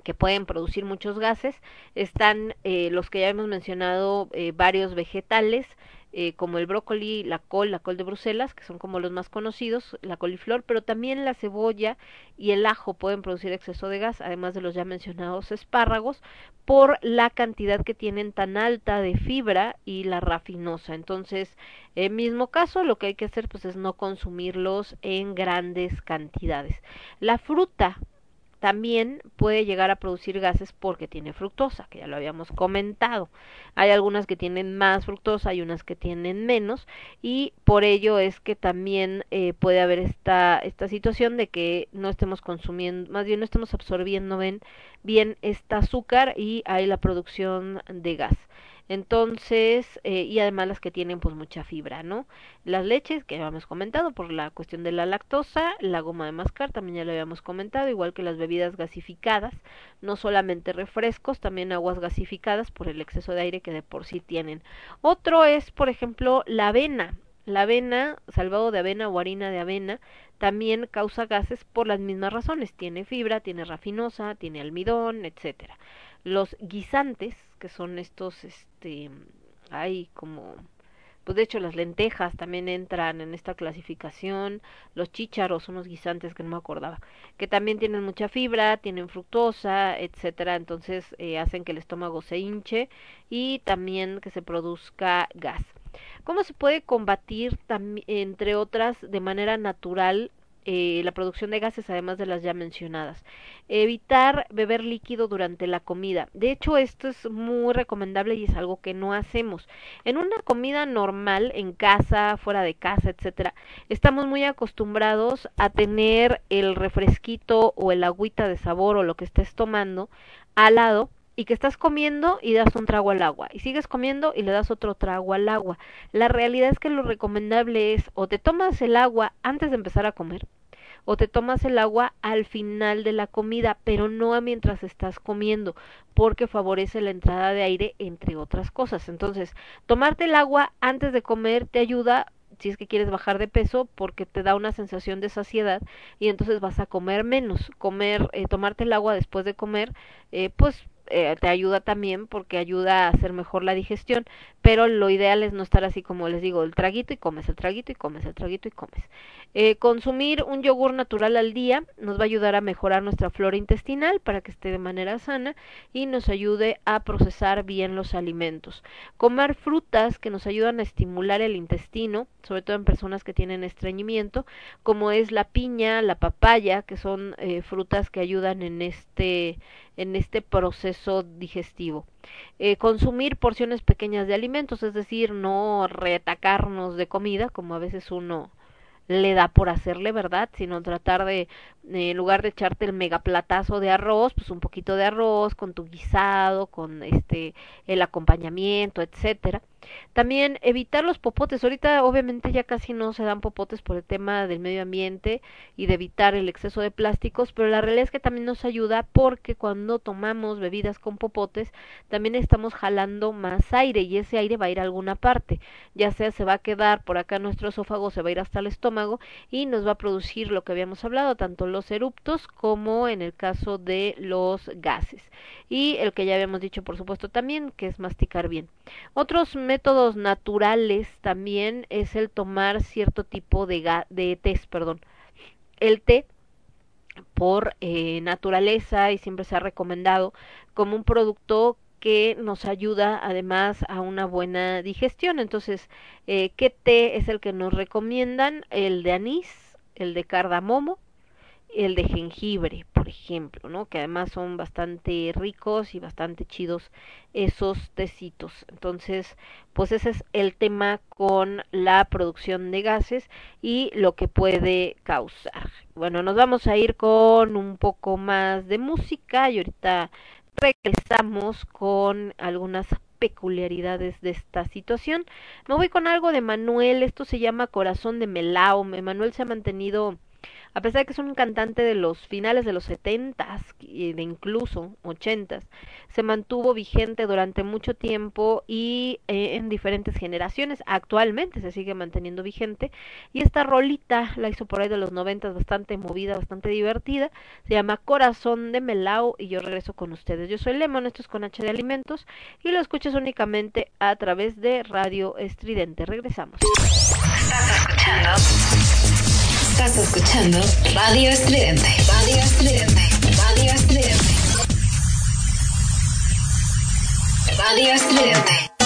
que pueden producir muchos gases? Están eh, los que ya hemos mencionado, eh, varios vegetales, eh, como el brócoli, la col, la col de Bruselas, que son como los más conocidos, la coliflor, pero también la cebolla y el ajo pueden producir exceso de gas, además de los ya mencionados espárragos, por la cantidad que tienen tan alta de fibra y la rafinosa. Entonces, en mismo caso, lo que hay que hacer pues es no consumirlos en grandes cantidades. La fruta también puede llegar a producir gases porque tiene fructosa, que ya lo habíamos comentado. Hay algunas que tienen más fructosa, hay unas que tienen menos y por ello es que también eh, puede haber esta, esta situación de que no estemos consumiendo, más bien no estemos absorbiendo bien, bien esta azúcar y hay la producción de gas. Entonces, eh, y además las que tienen pues mucha fibra, ¿no? Las leches, que habíamos comentado por la cuestión de la lactosa, la goma de mascar, también ya lo habíamos comentado, igual que las bebidas gasificadas, no solamente refrescos, también aguas gasificadas por el exceso de aire que de por sí tienen. Otro es, por ejemplo, la avena. La avena, salvado de avena o harina de avena, también causa gases por las mismas razones. Tiene fibra, tiene rafinosa, tiene almidón, etcétera. Los guisantes, que son estos, este, hay como, pues de hecho las lentejas también entran en esta clasificación, los chícharos son los guisantes que no me acordaba, que también tienen mucha fibra, tienen fructosa, etcétera, entonces eh, hacen que el estómago se hinche y también que se produzca gas. ¿Cómo se puede combatir, entre otras, de manera natural eh, la producción de gases, además de las ya mencionadas. Evitar beber líquido durante la comida. De hecho, esto es muy recomendable y es algo que no hacemos. En una comida normal, en casa, fuera de casa, etcétera, estamos muy acostumbrados a tener el refresquito o el agüita de sabor o lo que estés tomando al lado y que estás comiendo y das un trago al agua y sigues comiendo y le das otro trago al agua. La realidad es que lo recomendable es o te tomas el agua antes de empezar a comer o te tomas el agua al final de la comida, pero no a mientras estás comiendo, porque favorece la entrada de aire entre otras cosas. Entonces, tomarte el agua antes de comer te ayuda si es que quieres bajar de peso porque te da una sensación de saciedad y entonces vas a comer menos comer eh, tomarte el agua después de comer eh, pues eh, te ayuda también porque ayuda a hacer mejor la digestión, pero lo ideal es no estar así como les digo, el traguito y comes, el traguito y comes, el traguito y comes. Eh, consumir un yogur natural al día nos va a ayudar a mejorar nuestra flora intestinal para que esté de manera sana y nos ayude a procesar bien los alimentos. Comer frutas que nos ayudan a estimular el intestino, sobre todo en personas que tienen estreñimiento, como es la piña, la papaya, que son eh, frutas que ayudan en este en este proceso digestivo. Eh, consumir porciones pequeñas de alimentos, es decir, no retacarnos de comida, como a veces uno le da por hacerle, ¿verdad? Sino tratar de, en lugar de echarte el megaplatazo de arroz, pues un poquito de arroz con tu guisado, con este el acompañamiento, etcétera También evitar los popotes. Ahorita obviamente ya casi no se dan popotes por el tema del medio ambiente y de evitar el exceso de plásticos, pero la realidad es que también nos ayuda porque cuando tomamos bebidas con popotes también estamos jalando más aire y ese aire va a ir a alguna parte. Ya sea se va a quedar por acá nuestro esófago, se va a ir hasta el estómago y nos va a producir lo que habíamos hablado, tanto los eruptos como en el caso de los gases. Y el que ya habíamos dicho, por supuesto, también, que es masticar bien. Otros métodos naturales también es el tomar cierto tipo de, perdón. El té por eh, naturaleza y siempre se ha recomendado como un producto que nos ayuda además a una buena digestión. Entonces, eh, ¿qué té es el que nos recomiendan? El de anís, el de cardamomo, el de jengibre, por ejemplo, ¿no? Que además son bastante ricos y bastante chidos esos tecitos. Entonces, pues ese es el tema con la producción de gases y lo que puede causar. Bueno, nos vamos a ir con un poco más de música y ahorita regresamos con algunas peculiaridades de esta situación. Me voy con algo de Manuel, esto se llama Corazón de Melao. Manuel se ha mantenido a pesar de que es un cantante de los finales de los setentas y de incluso ochentas, se mantuvo vigente durante mucho tiempo y eh, en diferentes generaciones. Actualmente se sigue manteniendo vigente y esta rolita la hizo por ahí de los noventas, bastante movida, bastante divertida. Se llama Corazón de Melao y yo regreso con ustedes. Yo soy Lemon, esto es con H de Alimentos y lo escuchas únicamente a través de Radio Estridente. Regresamos. Estás escuchando Radio Estridente. Radio Estridente. Radio Estridente. Radio Estridente.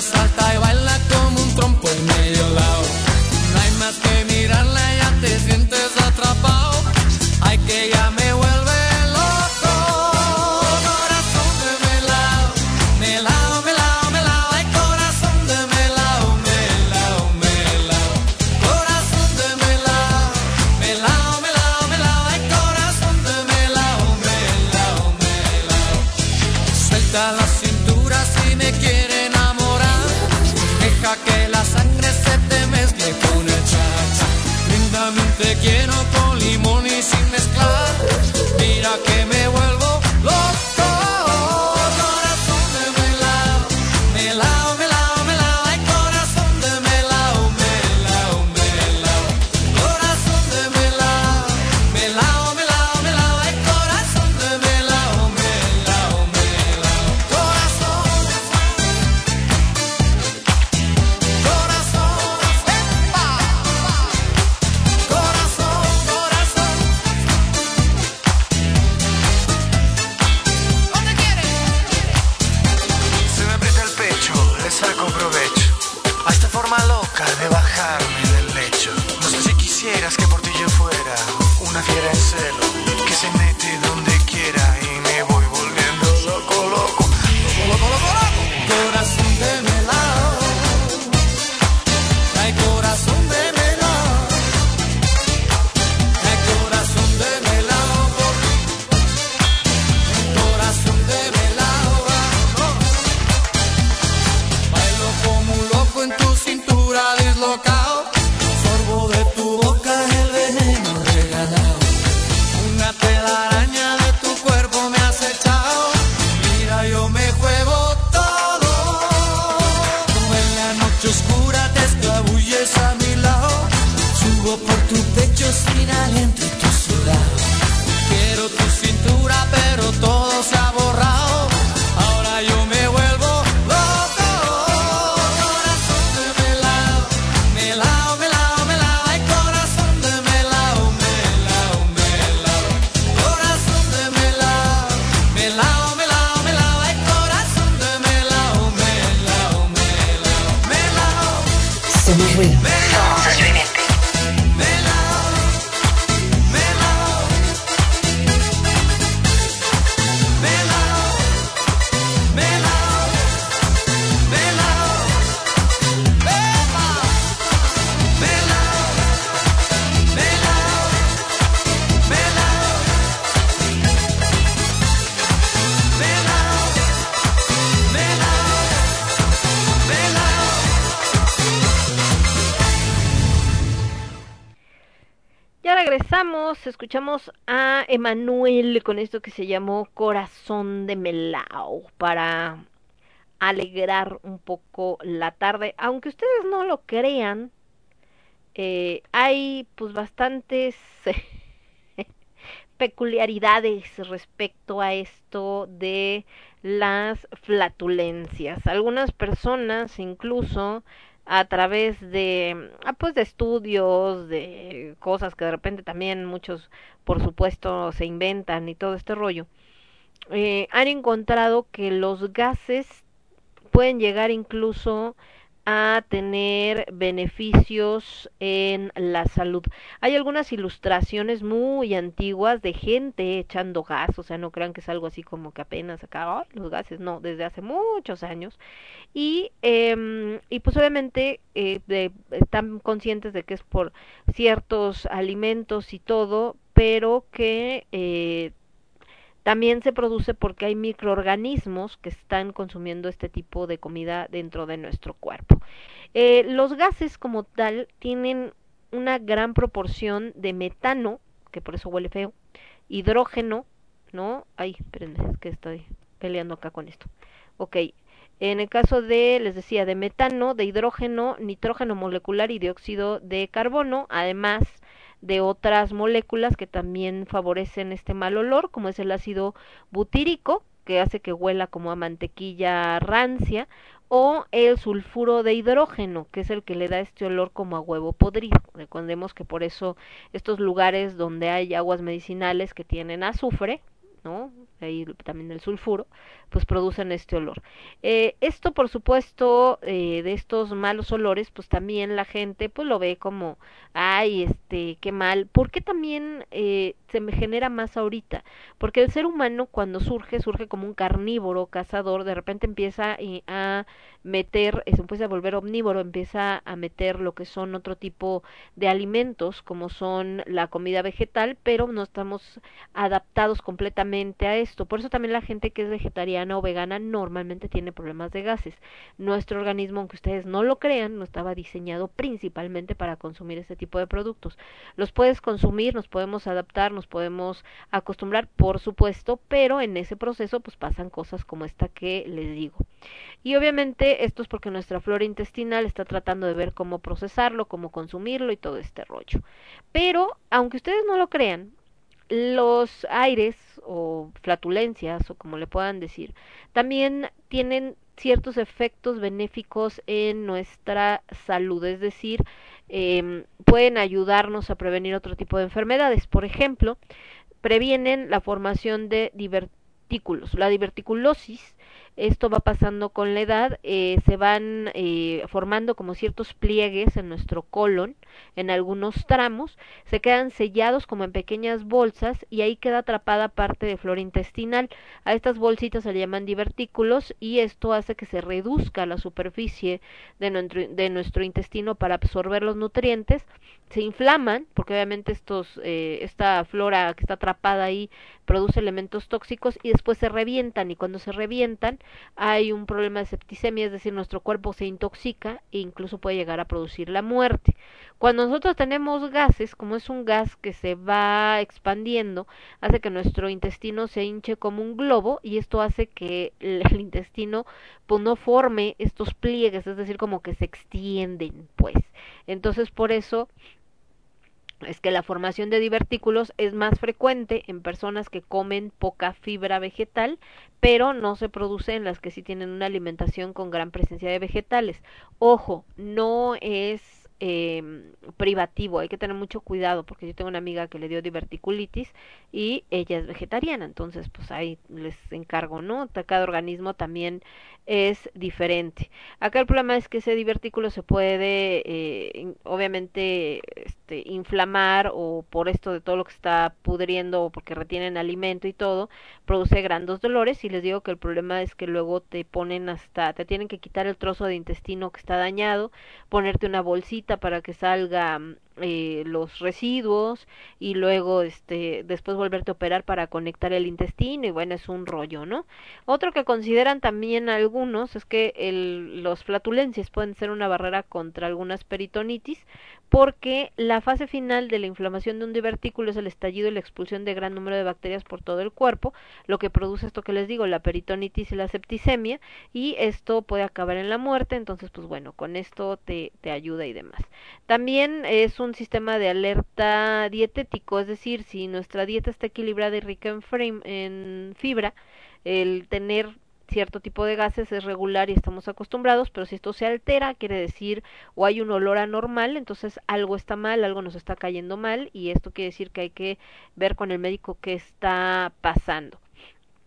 Sin aliento y tu escuchamos a Emanuel con esto que se llamó Corazón de Melao para alegrar un poco la tarde. Aunque ustedes no lo crean, eh, hay pues bastantes [LAUGHS] peculiaridades respecto a esto de las flatulencias. Algunas personas incluso a través de ah, pues de estudios de cosas que de repente también muchos por supuesto se inventan y todo este rollo eh, han encontrado que los gases pueden llegar incluso a tener beneficios en la salud. Hay algunas ilustraciones muy antiguas de gente echando gas, o sea, no crean que es algo así como que apenas acá, "Ay, los gases, no, desde hace muchos años. Y, eh, y pues obviamente eh, de- están conscientes de que es por ciertos alimentos y todo, pero que eh, también se produce porque hay microorganismos que están consumiendo este tipo de comida dentro de nuestro cuerpo. Eh, los gases como tal tienen una gran proporción de metano, que por eso huele feo, hidrógeno, ¿no? Ay, espérenme, es que estoy peleando acá con esto. Ok, en el caso de, les decía, de metano, de hidrógeno, nitrógeno molecular y dióxido de carbono, además de otras moléculas que también favorecen este mal olor, como es el ácido butírico, que hace que huela como a mantequilla rancia, o el sulfuro de hidrógeno, que es el que le da este olor como a huevo podrido. Recordemos que por eso estos lugares donde hay aguas medicinales que tienen azufre, ¿no? Ahí también el sulfuro, pues producen este olor. Eh, esto, por supuesto, eh, de estos malos olores, pues también la gente pues lo ve como, ay, este, qué mal. ¿Por qué también eh, se me genera más ahorita? Porque el ser humano cuando surge, surge como un carnívoro, cazador, de repente empieza eh, a meter, eh, se empieza a volver omnívoro, empieza a meter lo que son otro tipo de alimentos, como son la comida vegetal, pero no estamos adaptados completamente a esto. Por eso también la gente que es vegetariana o vegana normalmente tiene problemas de gases. Nuestro organismo, aunque ustedes no lo crean, no estaba diseñado principalmente para consumir este tipo de productos. Los puedes consumir, nos podemos adaptar, nos podemos acostumbrar, por supuesto, pero en ese proceso pues pasan cosas como esta que les digo. Y obviamente esto es porque nuestra flora intestinal está tratando de ver cómo procesarlo, cómo consumirlo y todo este rollo. Pero, aunque ustedes no lo crean, los aires o flatulencias o como le puedan decir, también tienen ciertos efectos benéficos en nuestra salud, es decir, eh, pueden ayudarnos a prevenir otro tipo de enfermedades. Por ejemplo, previenen la formación de divertículos. La diverticulosis esto va pasando con la edad, eh, se van eh, formando como ciertos pliegues en nuestro colon, en algunos tramos, se quedan sellados como en pequeñas bolsas y ahí queda atrapada parte de flora intestinal. A estas bolsitas se le llaman divertículos y esto hace que se reduzca la superficie de nuestro, de nuestro intestino para absorber los nutrientes, se inflaman, porque obviamente estos, eh, esta flora que está atrapada ahí produce elementos tóxicos y después se revientan y cuando se revientan hay un problema de septicemia, es decir, nuestro cuerpo se intoxica e incluso puede llegar a producir la muerte. Cuando nosotros tenemos gases, como es un gas que se va expandiendo, hace que nuestro intestino se hinche como un globo y esto hace que el, intestino pues no forme estos pliegues, es decir, como que se extienden, pues. Entonces, por eso es que la formación de divertículos es más frecuente en personas que comen poca fibra vegetal, pero no se produce en las que sí tienen una alimentación con gran presencia de vegetales. Ojo, no es eh, privativo, hay que tener mucho cuidado porque yo tengo una amiga que le dio diverticulitis y ella es vegetariana, entonces pues ahí les encargo, ¿no? Cada organismo también es diferente. Acá el problema es que ese divertículo se puede, eh, obviamente, este, inflamar o por esto de todo lo que está pudriendo o porque retienen alimento y todo, produce grandes dolores y les digo que el problema es que luego te ponen hasta, te tienen que quitar el trozo de intestino que está dañado, ponerte una bolsita para que salga mm, eh, los residuos y luego este después volverte a operar para conectar el intestino y bueno es un rollo no otro que consideran también algunos es que el, los flatulencias pueden ser una barrera contra algunas peritonitis porque la fase final de la inflamación de un divertículo es el estallido y la expulsión de gran número de bacterias por todo el cuerpo, lo que produce esto que les digo, la peritonitis y la septicemia, y esto puede acabar en la muerte, entonces pues bueno, con esto te, te ayuda y demás. También es un sistema de alerta dietético, es decir, si nuestra dieta está equilibrada y rica en, fibra, el tener cierto tipo de gases es regular y estamos acostumbrados, pero si esto se altera, quiere decir o hay un olor anormal, entonces algo está mal, algo nos está cayendo mal y esto quiere decir que hay que ver con el médico qué está pasando.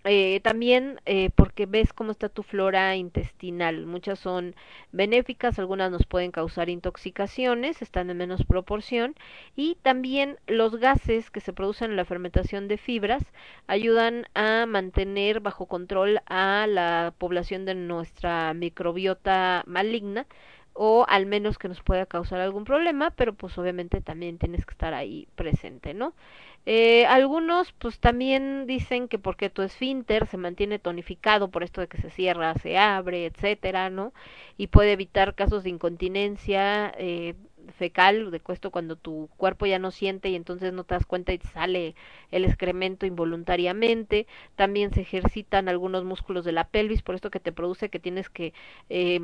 Eh, también eh, porque ves cómo está tu flora intestinal. Muchas son benéficas, algunas nos pueden causar intoxicaciones, están en menos proporción. Y también los gases que se producen en la fermentación de fibras ayudan a mantener bajo control a la población de nuestra microbiota maligna o al menos que nos pueda causar algún problema, pero pues obviamente también tienes que estar ahí presente, ¿no? Eh, algunos pues también dicen que porque tu esfínter se mantiene tonificado por esto de que se cierra, se abre, etcétera, ¿no? Y puede evitar casos de incontinencia eh, fecal, de esto cuando tu cuerpo ya no siente y entonces no te das cuenta y te sale el excremento involuntariamente. También se ejercitan algunos músculos de la pelvis, por esto que te produce que tienes que eh,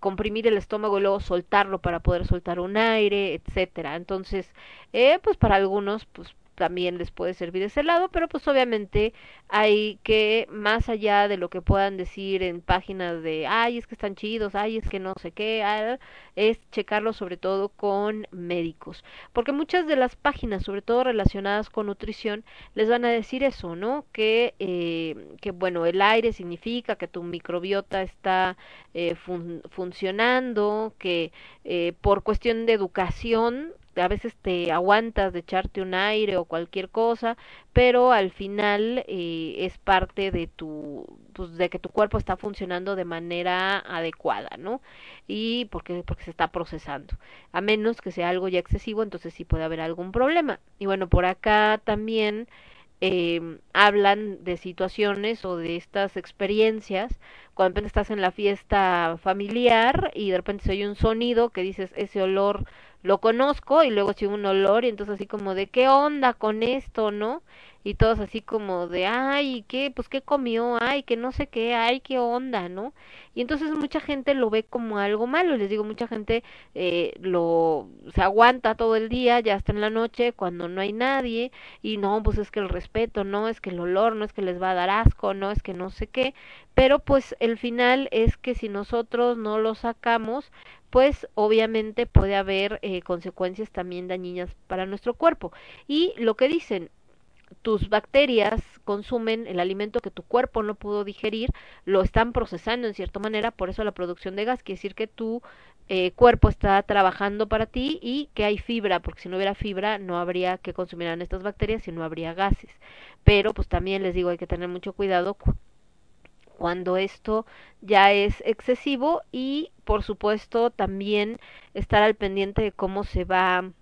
comprimir el estómago y luego soltarlo para poder soltar un aire, etcétera. Entonces, eh, pues para algunos, pues también les puede servir ese lado, pero pues obviamente hay que, más allá de lo que puedan decir en páginas de, ay, es que están chidos, ay, es que no sé qué, ah, es checarlo sobre todo con médicos, porque muchas de las páginas, sobre todo relacionadas con nutrición, les van a decir eso, ¿no? Que, eh, que bueno, el aire significa que tu microbiota está eh, fun funcionando, que eh, por cuestión de educación a veces te aguantas de echarte un aire o cualquier cosa, pero al final eh, es parte de tu pues de que tu cuerpo está funcionando de manera adecuada, ¿no? Y porque porque se está procesando. A menos que sea algo ya excesivo, entonces sí puede haber algún problema. Y bueno, por acá también eh, hablan de situaciones o de estas experiencias cuando estás en la fiesta familiar y de repente se oye un sonido que dices ese olor lo conozco y luego si un olor y entonces así como de qué onda con esto, ¿no? Y todos así como de ay, ¿qué? Pues qué comió, ay, que no sé qué, ay, qué onda, ¿no? Y entonces mucha gente lo ve como algo malo, les digo, mucha gente eh, lo se aguanta todo el día, ya hasta en la noche cuando no hay nadie y no, pues es que el respeto, no, es que el olor, no es que les va a dar asco, no, es que no sé qué, pero pues el final es que si nosotros no lo sacamos, pues obviamente puede haber eh, consecuencias también dañinas para nuestro cuerpo. Y lo que dicen, tus bacterias consumen el alimento que tu cuerpo no pudo digerir, lo están procesando en cierta manera, por eso la producción de gas quiere decir que tu eh, cuerpo está trabajando para ti y que hay fibra, porque si no hubiera fibra no habría que consumieran estas bacterias y no habría gases. Pero pues también les digo hay que tener mucho cuidado cuando esto ya es excesivo y por supuesto también estar al pendiente de cómo se va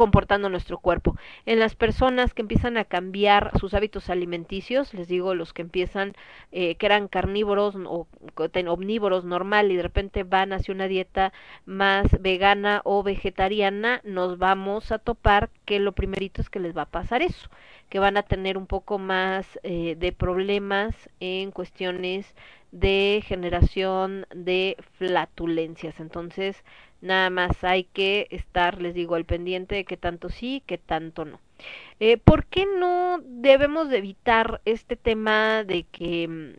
comportando nuestro cuerpo. En las personas que empiezan a cambiar sus hábitos alimenticios, les digo los que empiezan eh, que eran carnívoros o omnívoros normal y de repente van hacia una dieta más vegana o vegetariana, nos vamos a topar que lo primerito es que les va a pasar eso, que van a tener un poco más eh, de problemas en cuestiones de generación de flatulencias. Entonces, nada más hay que estar, les digo, al pendiente de que tanto sí, que tanto no. Eh, ¿Por qué no debemos de evitar este tema de que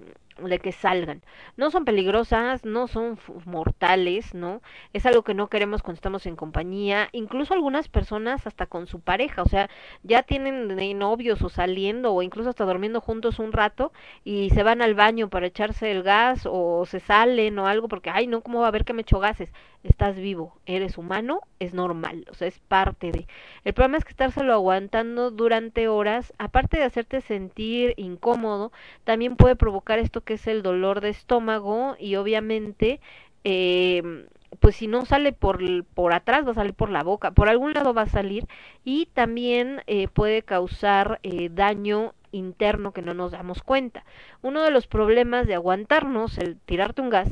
de que salgan. No son peligrosas, no son mortales, ¿no? Es algo que no queremos cuando estamos en compañía, incluso algunas personas hasta con su pareja, o sea, ya tienen novios o saliendo o incluso hasta durmiendo juntos un rato y se van al baño para echarse el gas o se salen o algo porque, ay, no, ¿cómo va a ver que me echo gases? Estás vivo, eres humano, es normal, o sea, es parte de... El problema es que estárselo aguantando durante horas, aparte de hacerte sentir incómodo, también puede provocar esto que es el dolor de estómago y obviamente eh, pues si no sale por, por atrás va a salir por la boca, por algún lado va a salir y también eh, puede causar eh, daño interno que no nos damos cuenta. Uno de los problemas de aguantarnos, el tirarte un gas,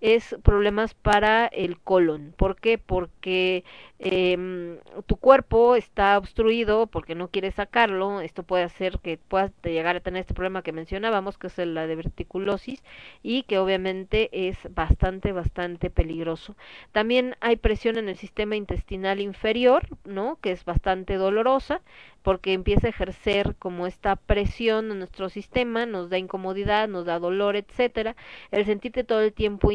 es problemas para el colon. ¿Por qué? Porque em, tu cuerpo está obstruido porque no quieres sacarlo. Esto puede hacer que puedas llegar a tener este problema que mencionábamos, que es la diverticulosis, y que obviamente es bastante, bastante peligroso. También hay presión en el sistema intestinal inferior, ¿no? Que es bastante dolorosa porque empieza a ejercer como esta presión en nuestro sistema, nos da incomodidad, nos da dolor, etcétera. El sentirte todo el tiempo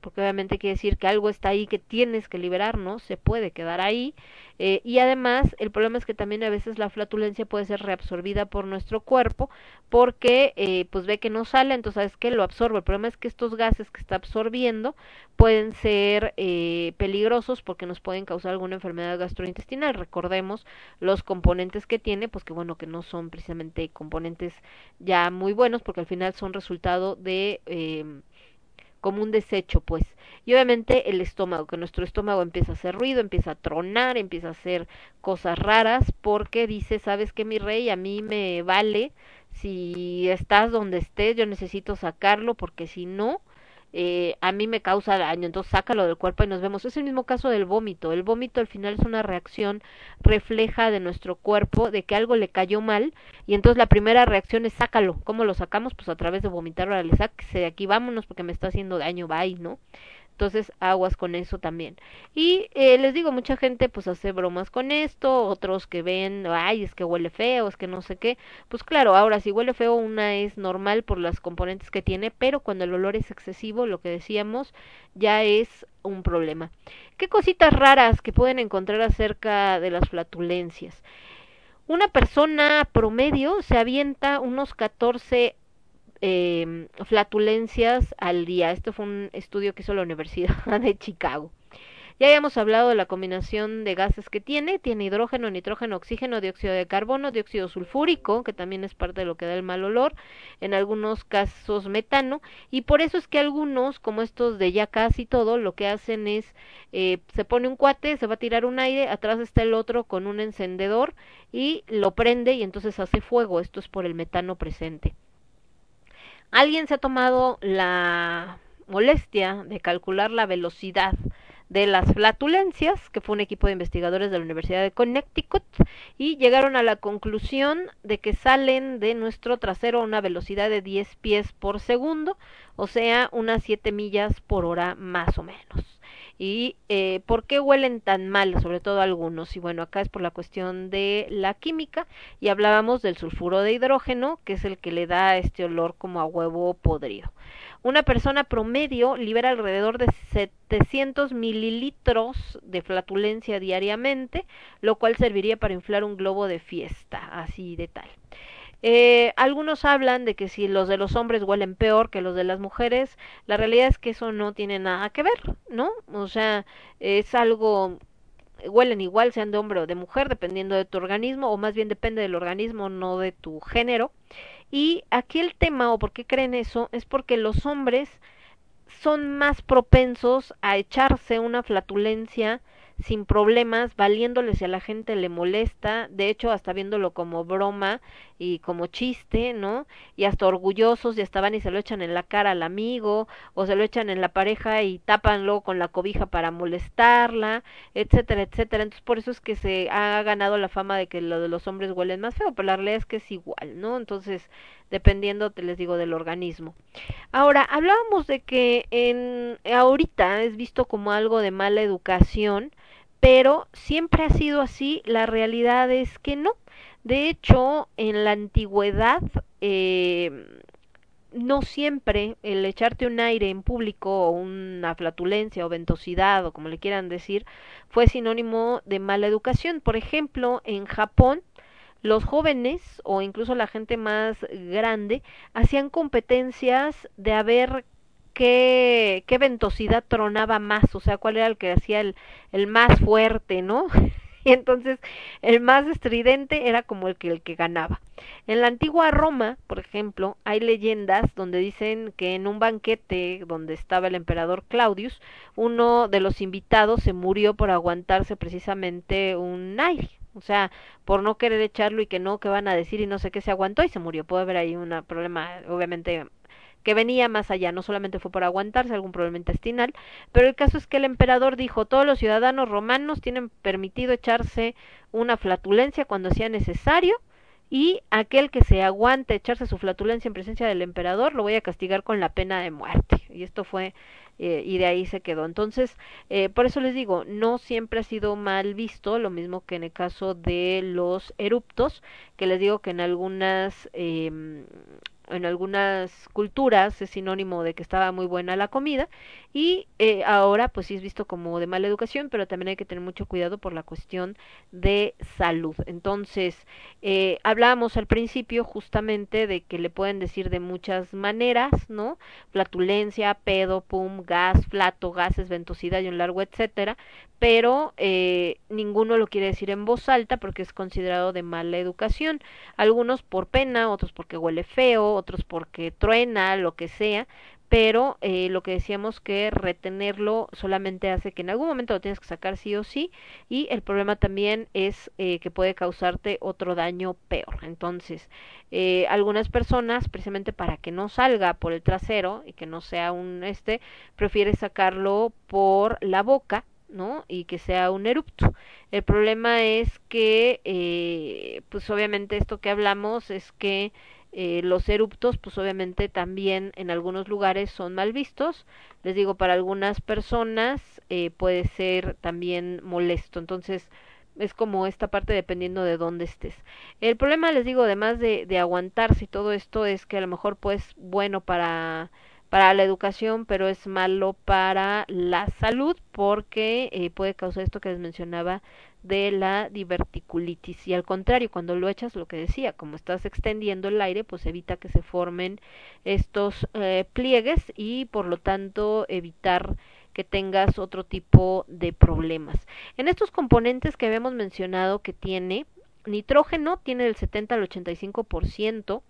porque obviamente quiere decir que algo está ahí que tienes que liberar, ¿no? Se puede quedar ahí. Eh, y además, el problema es que también a veces la flatulencia puede ser reabsorbida por nuestro cuerpo porque eh, pues ve que no sale, entonces sabes que lo absorbe. El problema es que estos gases que está absorbiendo pueden ser eh, peligrosos porque nos pueden causar alguna enfermedad gastrointestinal. Recordemos los componentes que tiene, pues que bueno, que no son precisamente componentes ya muy buenos porque al final son resultado de... Como un desecho, pues. Y obviamente el estómago, que nuestro estómago empieza a hacer ruido, empieza a tronar, empieza a hacer cosas raras, porque dice, sabes que mi rey, a mí me vale si estás donde estés, yo necesito sacarlo, porque si no, eh, a mí me causa daño, entonces sácalo del cuerpo y nos vemos. Es el mismo caso del vómito. El vómito al final es una reacción refleja de nuestro cuerpo de que algo le cayó mal y entonces la primera reacción es sácalo. ¿Cómo lo sacamos? Pues a través de vomitar, órale, sáquese de aquí, vámonos porque me está haciendo daño, bye, ¿no? Entonces aguas con eso también. Y eh, les digo, mucha gente pues hace bromas con esto, otros que ven, ay, es que huele feo, es que no sé qué. Pues claro, ahora si huele feo una es normal por las componentes que tiene, pero cuando el olor es excesivo, lo que decíamos, ya es un problema. ¿Qué cositas raras que pueden encontrar acerca de las flatulencias? Una persona promedio se avienta unos 14 eh, flatulencias al día. Esto fue un estudio que hizo la Universidad [LAUGHS] de Chicago. Ya habíamos hablado de la combinación de gases que tiene. Tiene hidrógeno, nitrógeno, oxígeno, dióxido de carbono, dióxido sulfúrico, que también es parte de lo que da el mal olor, en algunos casos metano, y por eso es que algunos, como estos de ya casi todo, lo que hacen es, eh, se pone un cuate, se va a tirar un aire, atrás está el otro con un encendedor y lo prende y entonces hace fuego. Esto es por el metano presente. Alguien se ha tomado la molestia de calcular la velocidad de las flatulencias, que fue un equipo de investigadores de la Universidad de Connecticut, y llegaron a la conclusión de que salen de nuestro trasero a una velocidad de 10 pies por segundo, o sea, unas 7 millas por hora más o menos. ¿Y eh, por qué huelen tan mal? Sobre todo algunos. Y bueno, acá es por la cuestión de la química. Y hablábamos del sulfuro de hidrógeno, que es el que le da este olor como a huevo podrido. Una persona promedio libera alrededor de 700 mililitros de flatulencia diariamente, lo cual serviría para inflar un globo de fiesta, así de tal. Eh, algunos hablan de que si los de los hombres huelen peor que los de las mujeres, la realidad es que eso no tiene nada que ver, ¿no? O sea, es algo huelen igual sean de hombre o de mujer dependiendo de tu organismo o más bien depende del organismo no de tu género y aquí el tema o por qué creen eso es porque los hombres son más propensos a echarse una flatulencia sin problemas, valiéndoles si a la gente le molesta, de hecho hasta viéndolo como broma y como chiste, ¿no? Y hasta orgullosos y hasta van y se lo echan en la cara al amigo o se lo echan en la pareja y tapanlo con la cobija para molestarla, etcétera, etcétera. Entonces por eso es que se ha ganado la fama de que lo de los hombres huelen más feo, pero la realidad es que es igual, ¿no? Entonces dependiendo, te les digo, del organismo. Ahora, hablábamos de que en ahorita es visto como algo de mala educación, pero siempre ha sido así, la realidad es que no. De hecho, en la antigüedad eh, no siempre el echarte un aire en público o una flatulencia o ventosidad o como le quieran decir fue sinónimo de mala educación. Por ejemplo, en Japón los jóvenes o incluso la gente más grande hacían competencias de a ver qué, qué ventosidad tronaba más, o sea, cuál era el que hacía el, el más fuerte, ¿no? [LAUGHS] y entonces el más estridente era como el que el que ganaba. En la antigua Roma, por ejemplo, hay leyendas donde dicen que en un banquete donde estaba el emperador Claudius, uno de los invitados se murió por aguantarse precisamente un aire. O sea, por no querer echarlo y que no, que van a decir y no sé qué se aguantó y se murió. Puede haber ahí un problema, obviamente, que venía más allá, no solamente fue por aguantarse algún problema intestinal, pero el caso es que el emperador dijo, todos los ciudadanos romanos tienen permitido echarse una flatulencia cuando sea necesario, y aquel que se aguante echarse su flatulencia en presencia del emperador lo voy a castigar con la pena de muerte. Y esto fue eh, y de ahí se quedó. Entonces, eh, por eso les digo, no siempre ha sido mal visto, lo mismo que en el caso de los eruptos, que les digo que en algunas eh, en algunas culturas es sinónimo de que estaba muy buena la comida y eh, ahora pues sí es visto como de mala educación pero también hay que tener mucho cuidado por la cuestión de salud entonces eh, hablábamos al principio justamente de que le pueden decir de muchas maneras no flatulencia pedo pum gas flato gases ventosidad y un largo etcétera pero eh, ninguno lo quiere decir en voz alta porque es considerado de mala educación. Algunos por pena, otros porque huele feo, otros porque truena, lo que sea, pero eh, lo que decíamos que retenerlo solamente hace que en algún momento lo tienes que sacar sí o sí y el problema también es eh, que puede causarte otro daño peor entonces eh, algunas personas precisamente para que no salga por el trasero y que no sea un este prefiere sacarlo por la boca ¿no? Y que sea un erupto. El problema es que, eh, pues obviamente esto que hablamos es que eh, los eruptos, pues obviamente también en algunos lugares son mal vistos. Les digo, para algunas personas eh, puede ser también molesto. Entonces, es como esta parte dependiendo de dónde estés. El problema, les digo, además de, de aguantarse y todo esto, es que a lo mejor pues bueno para para la educación, pero es malo para la salud porque eh, puede causar esto que les mencionaba de la diverticulitis. Y al contrario cuando lo echas lo que decía como estás extendiendo el aire pues evita que se formen estos eh, pliegues y por lo tanto evitar que tengas otro tipo de problemas. En estos componentes que habíamos mencionado que tiene nitrógeno tiene del 70 al 85 por ciento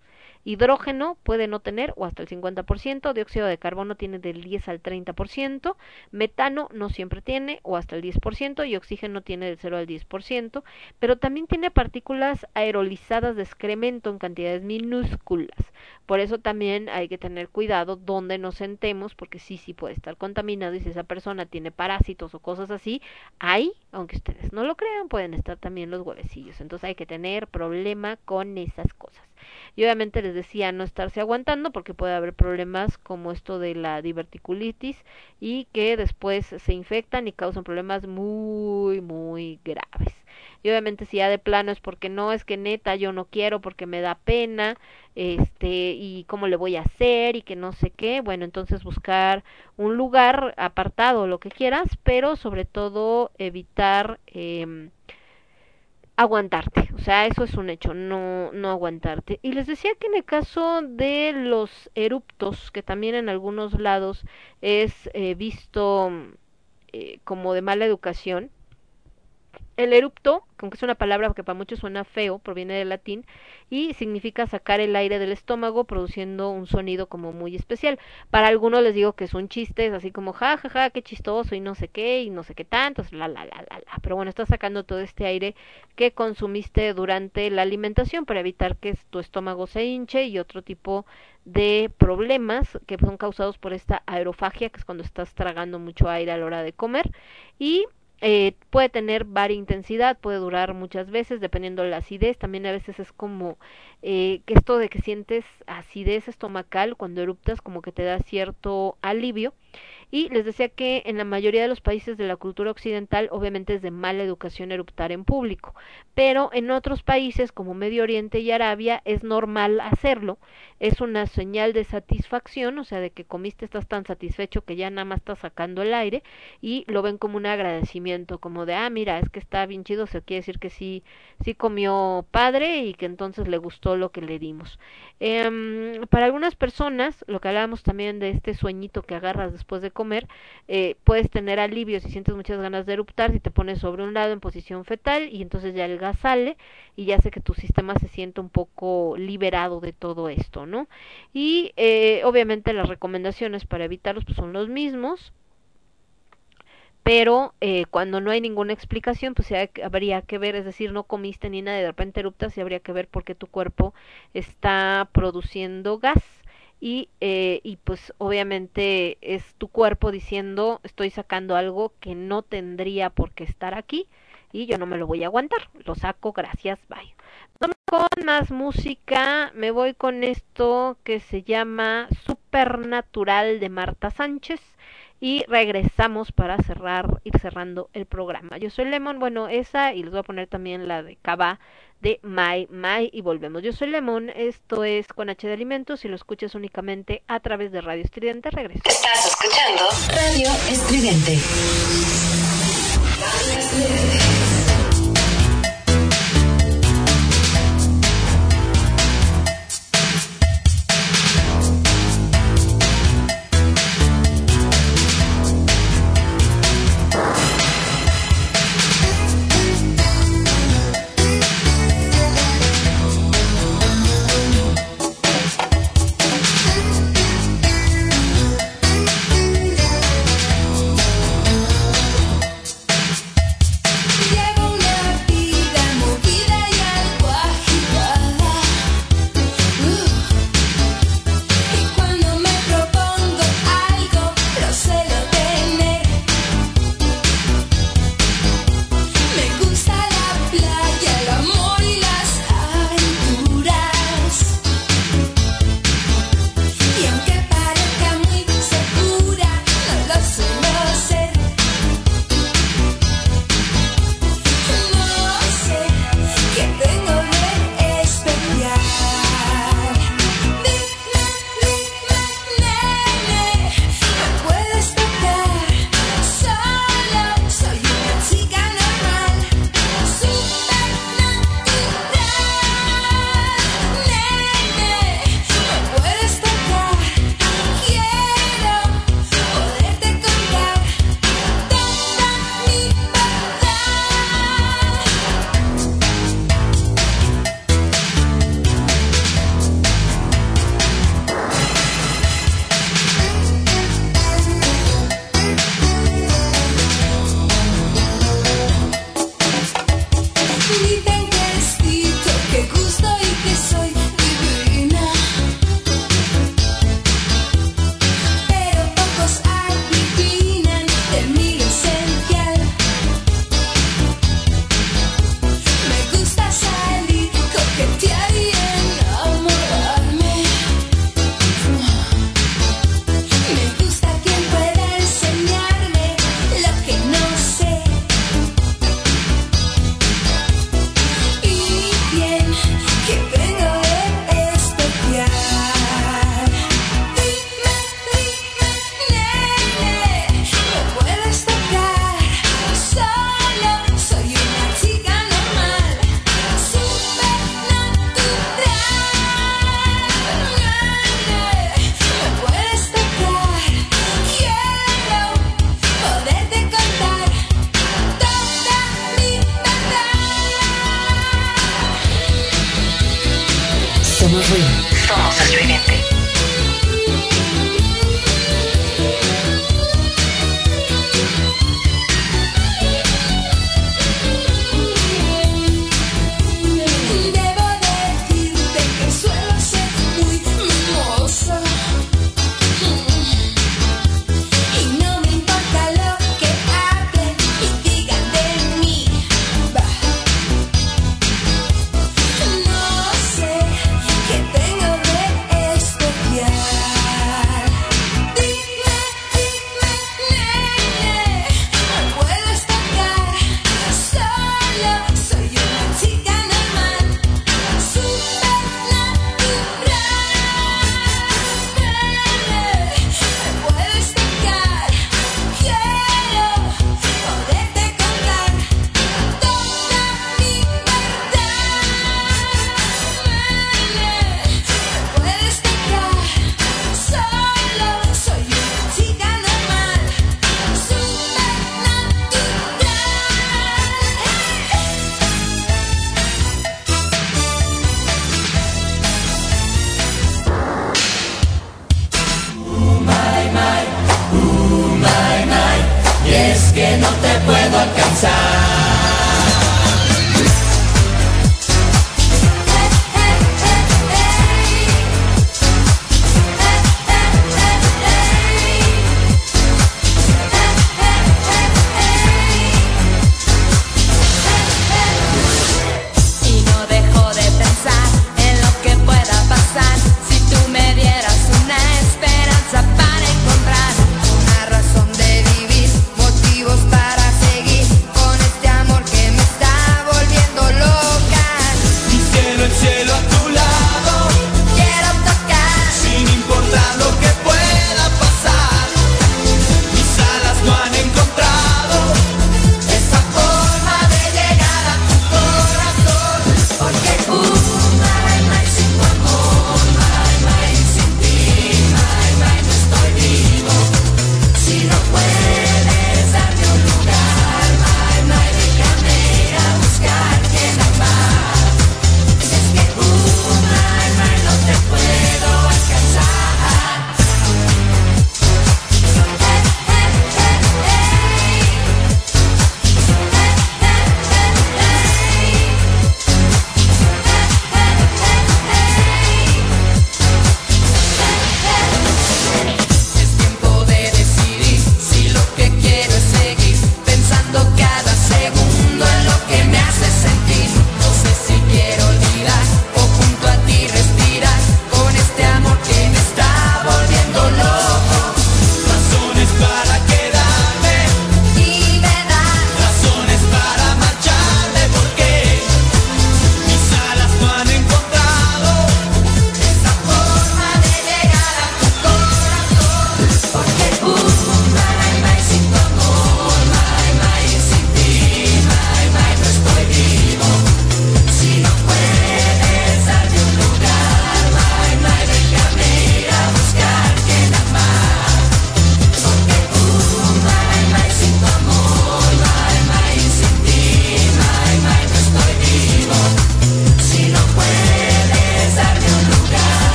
Hidrógeno puede no tener o hasta el 50%, dióxido de carbono tiene del 10 al 30%, metano no siempre tiene o hasta el 10% y oxígeno tiene del 0 al 10%, pero también tiene partículas aerolizadas de excremento en cantidades minúsculas. Por eso también hay que tener cuidado donde nos sentemos porque sí, sí puede estar contaminado y si esa persona tiene parásitos o cosas así, ahí, aunque ustedes no lo crean, pueden estar también los huevecillos. Entonces hay que tener problema con esas cosas. Y obviamente les decía no estarse aguantando porque puede haber problemas como esto de la diverticulitis y que después se infectan y causan problemas muy, muy graves. Y obviamente si ya de plano es porque no, es que neta yo no quiero porque me da pena, este, y cómo le voy a hacer y que no sé qué, bueno, entonces buscar un lugar apartado, lo que quieras, pero sobre todo evitar eh, aguantarte, o sea, eso es un hecho, no, no aguantarte. Y les decía que en el caso de los eruptos, que también en algunos lados es eh, visto eh, como de mala educación, el erupto, aunque es una palabra que para muchos suena feo, proviene del latín y significa sacar el aire del estómago produciendo un sonido como muy especial. Para algunos les digo que es un chiste, es así como ja ja ja, qué chistoso y no sé qué y no sé qué tanto, la la la la la. Pero bueno, estás sacando todo este aire que consumiste durante la alimentación para evitar que tu estómago se hinche y otro tipo de problemas que son causados por esta aerofagia, que es cuando estás tragando mucho aire a la hora de comer y eh, puede tener varia intensidad, puede durar muchas veces dependiendo de la acidez. También a veces es como eh, que esto de que sientes acidez estomacal cuando eruptas como que te da cierto alivio. Y les decía que en la mayoría de los países de la cultura occidental obviamente es de mala educación eruptar en público, pero en otros países como Medio Oriente y Arabia es normal hacerlo, es una señal de satisfacción, o sea, de que comiste estás tan satisfecho que ya nada más estás sacando el aire y lo ven como un agradecimiento, como de, ah, mira, es que está bien chido, o sea, quiere decir que sí, sí comió padre y que entonces le gustó lo que le dimos. Em, para algunas personas, lo que hablábamos también de este sueñito que agarras después de comer, eh, puedes tener alivio si sientes muchas ganas de eruptar, si te pones sobre un lado en posición fetal y entonces ya el gas sale y ya hace que tu sistema se sienta un poco liberado de todo esto, ¿no? Y eh, obviamente las recomendaciones para evitarlos pues, son los mismos pero eh, cuando no hay ninguna explicación, pues habría que ver, es decir, no comiste ni nada, de repente eruptas y habría que ver por qué tu cuerpo está produciendo gas y, eh, y pues obviamente es tu cuerpo diciendo estoy sacando algo que no tendría por qué estar aquí y yo no me lo voy a aguantar, lo saco, gracias, bye. Con más música, me voy con esto que se llama Supernatural de Marta Sánchez y regresamos para cerrar, ir cerrando el programa. Yo soy Lemon, bueno, esa y les voy a poner también la de Cava de My My y volvemos. Yo soy Lemon, esto es con H de Alimentos y lo escuchas únicamente a través de Radio Estridente. Regreso. Estás escuchando Radio Estridente. Llevo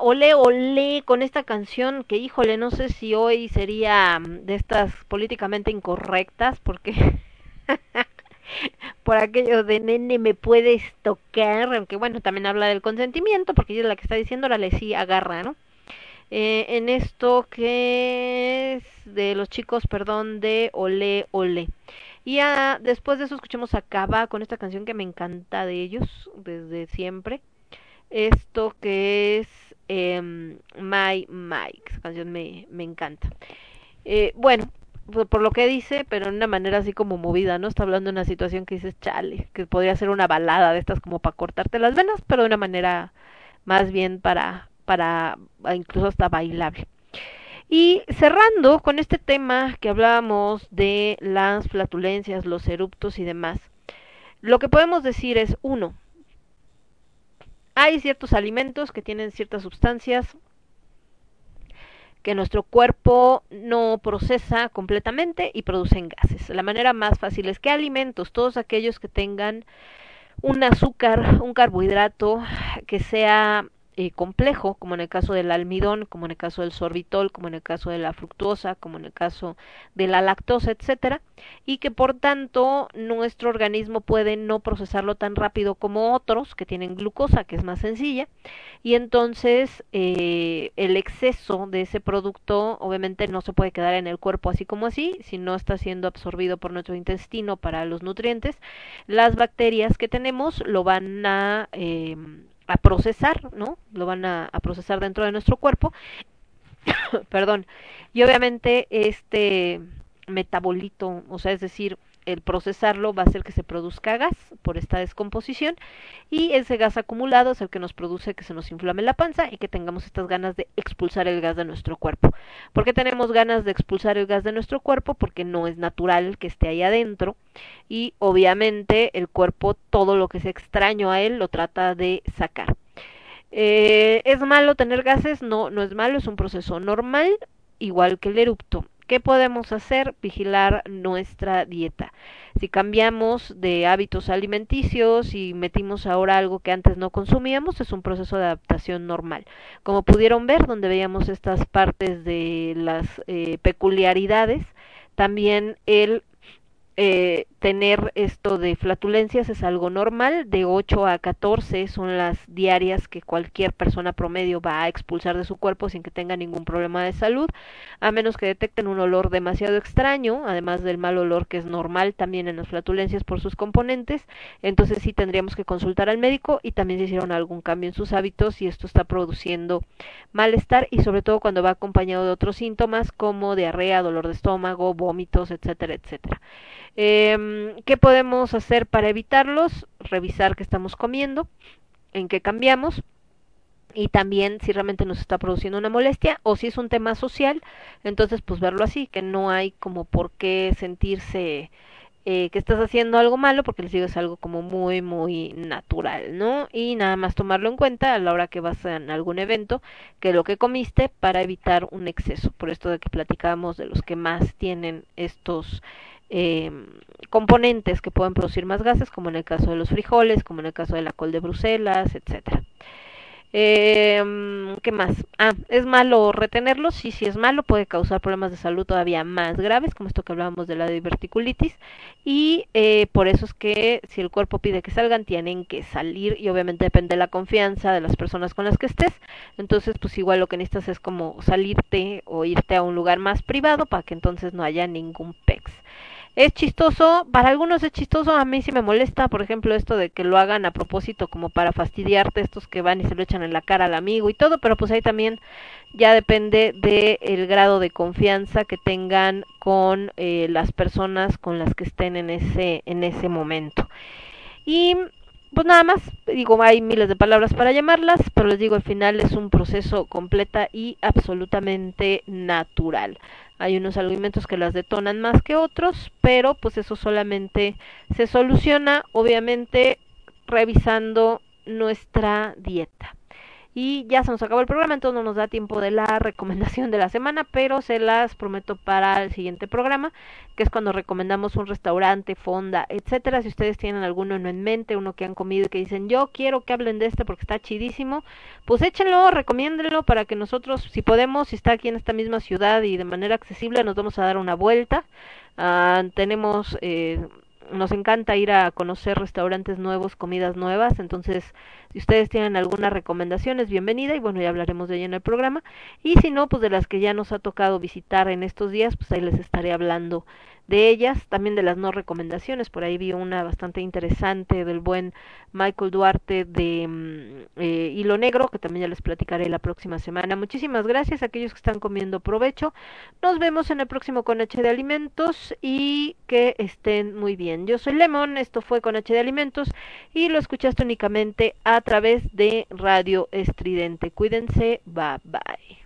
a Ole Ole con esta canción que, híjole, no sé si hoy sería mm, de estas políticamente incorrectas, porque [LAUGHS] por aquello de nene me puedes tocar, aunque bueno, también habla del consentimiento, porque ella es la que está diciendo, le sí agarra, ¿no? Eh, en esto que es de los chicos, perdón, de Ole Ole. Y ah, después de eso escuchamos a Cava con esta canción que me encanta de ellos desde siempre. Esto que es em, My Mike, esa canción me, me encanta. Eh, bueno, por, por lo que dice, pero en una manera así como movida, ¿no? Está hablando de una situación que dices, chale, que podría ser una balada de estas como para cortarte las venas, pero de una manera más bien para, para ah, incluso hasta bailable. Y cerrando con este tema que hablábamos de las flatulencias, los eruptos y demás, lo que podemos decir es, uno, hay ciertos alimentos que tienen ciertas sustancias que nuestro cuerpo no procesa completamente y producen gases. La manera más fácil es que alimentos, todos aquellos que tengan un azúcar, un carbohidrato que sea eh, complejo, como en el caso del almidón, como en el caso del sorbitol, como en el caso de la fructuosa, como en el caso de la lactosa, etcétera, y que por tanto nuestro organismo puede no procesarlo tan rápido como otros que tienen glucosa, que es más sencilla, y entonces eh, el exceso de ese producto obviamente no se puede quedar en el cuerpo así como así, si no está siendo absorbido por nuestro intestino para los nutrientes, las bacterias que tenemos lo van a, eh, a procesar, ¿no? Lo van a, procesar dentro de nuestro cuerpo, [COUGHS] perdón, y obviamente este metabolito, o sea, es decir, el procesarlo va a hacer que se produzca gas por esta descomposición y ese gas acumulado es el que nos produce que se nos inflame la panza y que tengamos estas ganas de expulsar el gas de nuestro cuerpo. ¿Por qué tenemos ganas de expulsar el gas de nuestro cuerpo? Porque no es natural que esté ahí adentro y obviamente el cuerpo todo lo que es extraño a él lo trata de sacar. Eh, ¿Es malo tener gases? No, no es malo, es un proceso normal, igual que el erupto. ¿Qué podemos hacer? Vigilar nuestra dieta. Si cambiamos de hábitos alimenticios y metimos ahora algo que antes no consumíamos, es un proceso de adaptación normal. Como pudieron ver, donde veíamos estas partes de las eh, peculiaridades, también el eh, tener esto de flatulencias es algo normal, de 8 a 14 son las diarias que cualquier persona promedio va a expulsar de su cuerpo sin que tenga ningún problema de salud, a menos que detecten un olor demasiado extraño, además del mal olor que es normal también en las flatulencias por sus componentes, entonces sí tendríamos que consultar al médico y también si hicieron algún cambio en sus hábitos y esto está produciendo malestar y sobre todo cuando va acompañado de otros síntomas como diarrea, dolor de estómago, vómitos, etcétera, etcétera. Eh, ¿Qué podemos hacer para evitarlos? Revisar qué estamos comiendo, en qué cambiamos y también si realmente nos está produciendo una molestia o si es un tema social, entonces pues verlo así, que no hay como por qué sentirse eh, que estás haciendo algo malo porque les digo es algo como muy muy natural, ¿no? Y nada más tomarlo en cuenta a la hora que vas a algún evento, que lo que comiste para evitar un exceso, por esto de que platicábamos de los que más tienen estos eh, componentes que pueden producir más gases, como en el caso de los frijoles, como en el caso de la col de Bruselas, etcétera. Eh, ¿Qué más? Ah, ¿es malo retenerlos? Sí, sí es malo, puede causar problemas de salud todavía más graves, como esto que hablábamos de la diverticulitis, y eh, por eso es que si el cuerpo pide que salgan, tienen que salir, y obviamente depende de la confianza de las personas con las que estés, entonces pues igual lo que necesitas es como salirte o irte a un lugar más privado para que entonces no haya ningún PEX. Es chistoso, para algunos es chistoso, a mí sí me molesta, por ejemplo, esto de que lo hagan a propósito como para fastidiarte, estos que van y se lo echan en la cara al amigo y todo, pero pues ahí también ya depende del el grado de confianza que tengan con eh, las personas con las que estén en ese, en ese momento. Y pues nada más, digo, hay miles de palabras para llamarlas, pero les digo, al final es un proceso completa y absolutamente natural. Hay unos alimentos que las detonan más que otros, pero pues eso solamente se soluciona, obviamente, revisando nuestra dieta. Y ya se nos acabó el programa, entonces no nos da tiempo de la [LAUGHS] recomendación de la semana, pero se las prometo para el siguiente programa, que es cuando recomendamos un restaurante, fonda, etcétera. Si ustedes tienen alguno en mente, uno que han comido y que dicen, yo quiero que hablen de este porque está chidísimo, pues échenlo, recomiéndenlo para que nosotros, si podemos, si está aquí en esta misma ciudad y de manera accesible, nos vamos a dar una vuelta. Uh, tenemos eh, nos encanta ir a conocer restaurantes nuevos, comidas nuevas, entonces si ustedes tienen alguna recomendación es bienvenida y bueno, ya hablaremos de ella en el programa. Y si no, pues de las que ya nos ha tocado visitar en estos días, pues ahí les estaré hablando de ellas, también de las no recomendaciones, por ahí vi una bastante interesante del buen Michael Duarte de mm, eh, Hilo Negro, que también ya les platicaré la próxima semana. Muchísimas gracias a aquellos que están comiendo provecho. Nos vemos en el próximo con H de Alimentos y que estén muy bien. Yo soy Lemon, esto fue con H de Alimentos y lo escuchaste únicamente a través de Radio Estridente. Cuídense, bye bye.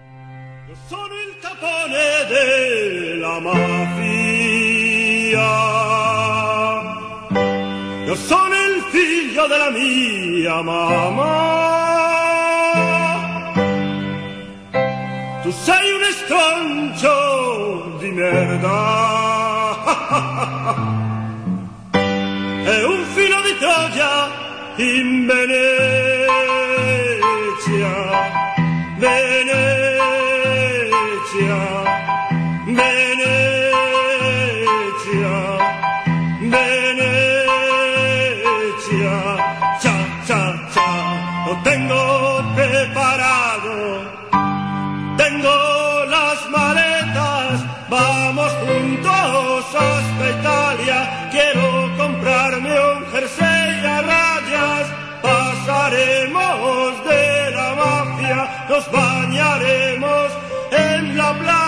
Io sono il capone della mafia. Io sono il figlio della mia mamma. Tu sei un estrancio di merda. [LAUGHS] Troya in Venecia, Venecia, bañaremos en la playa.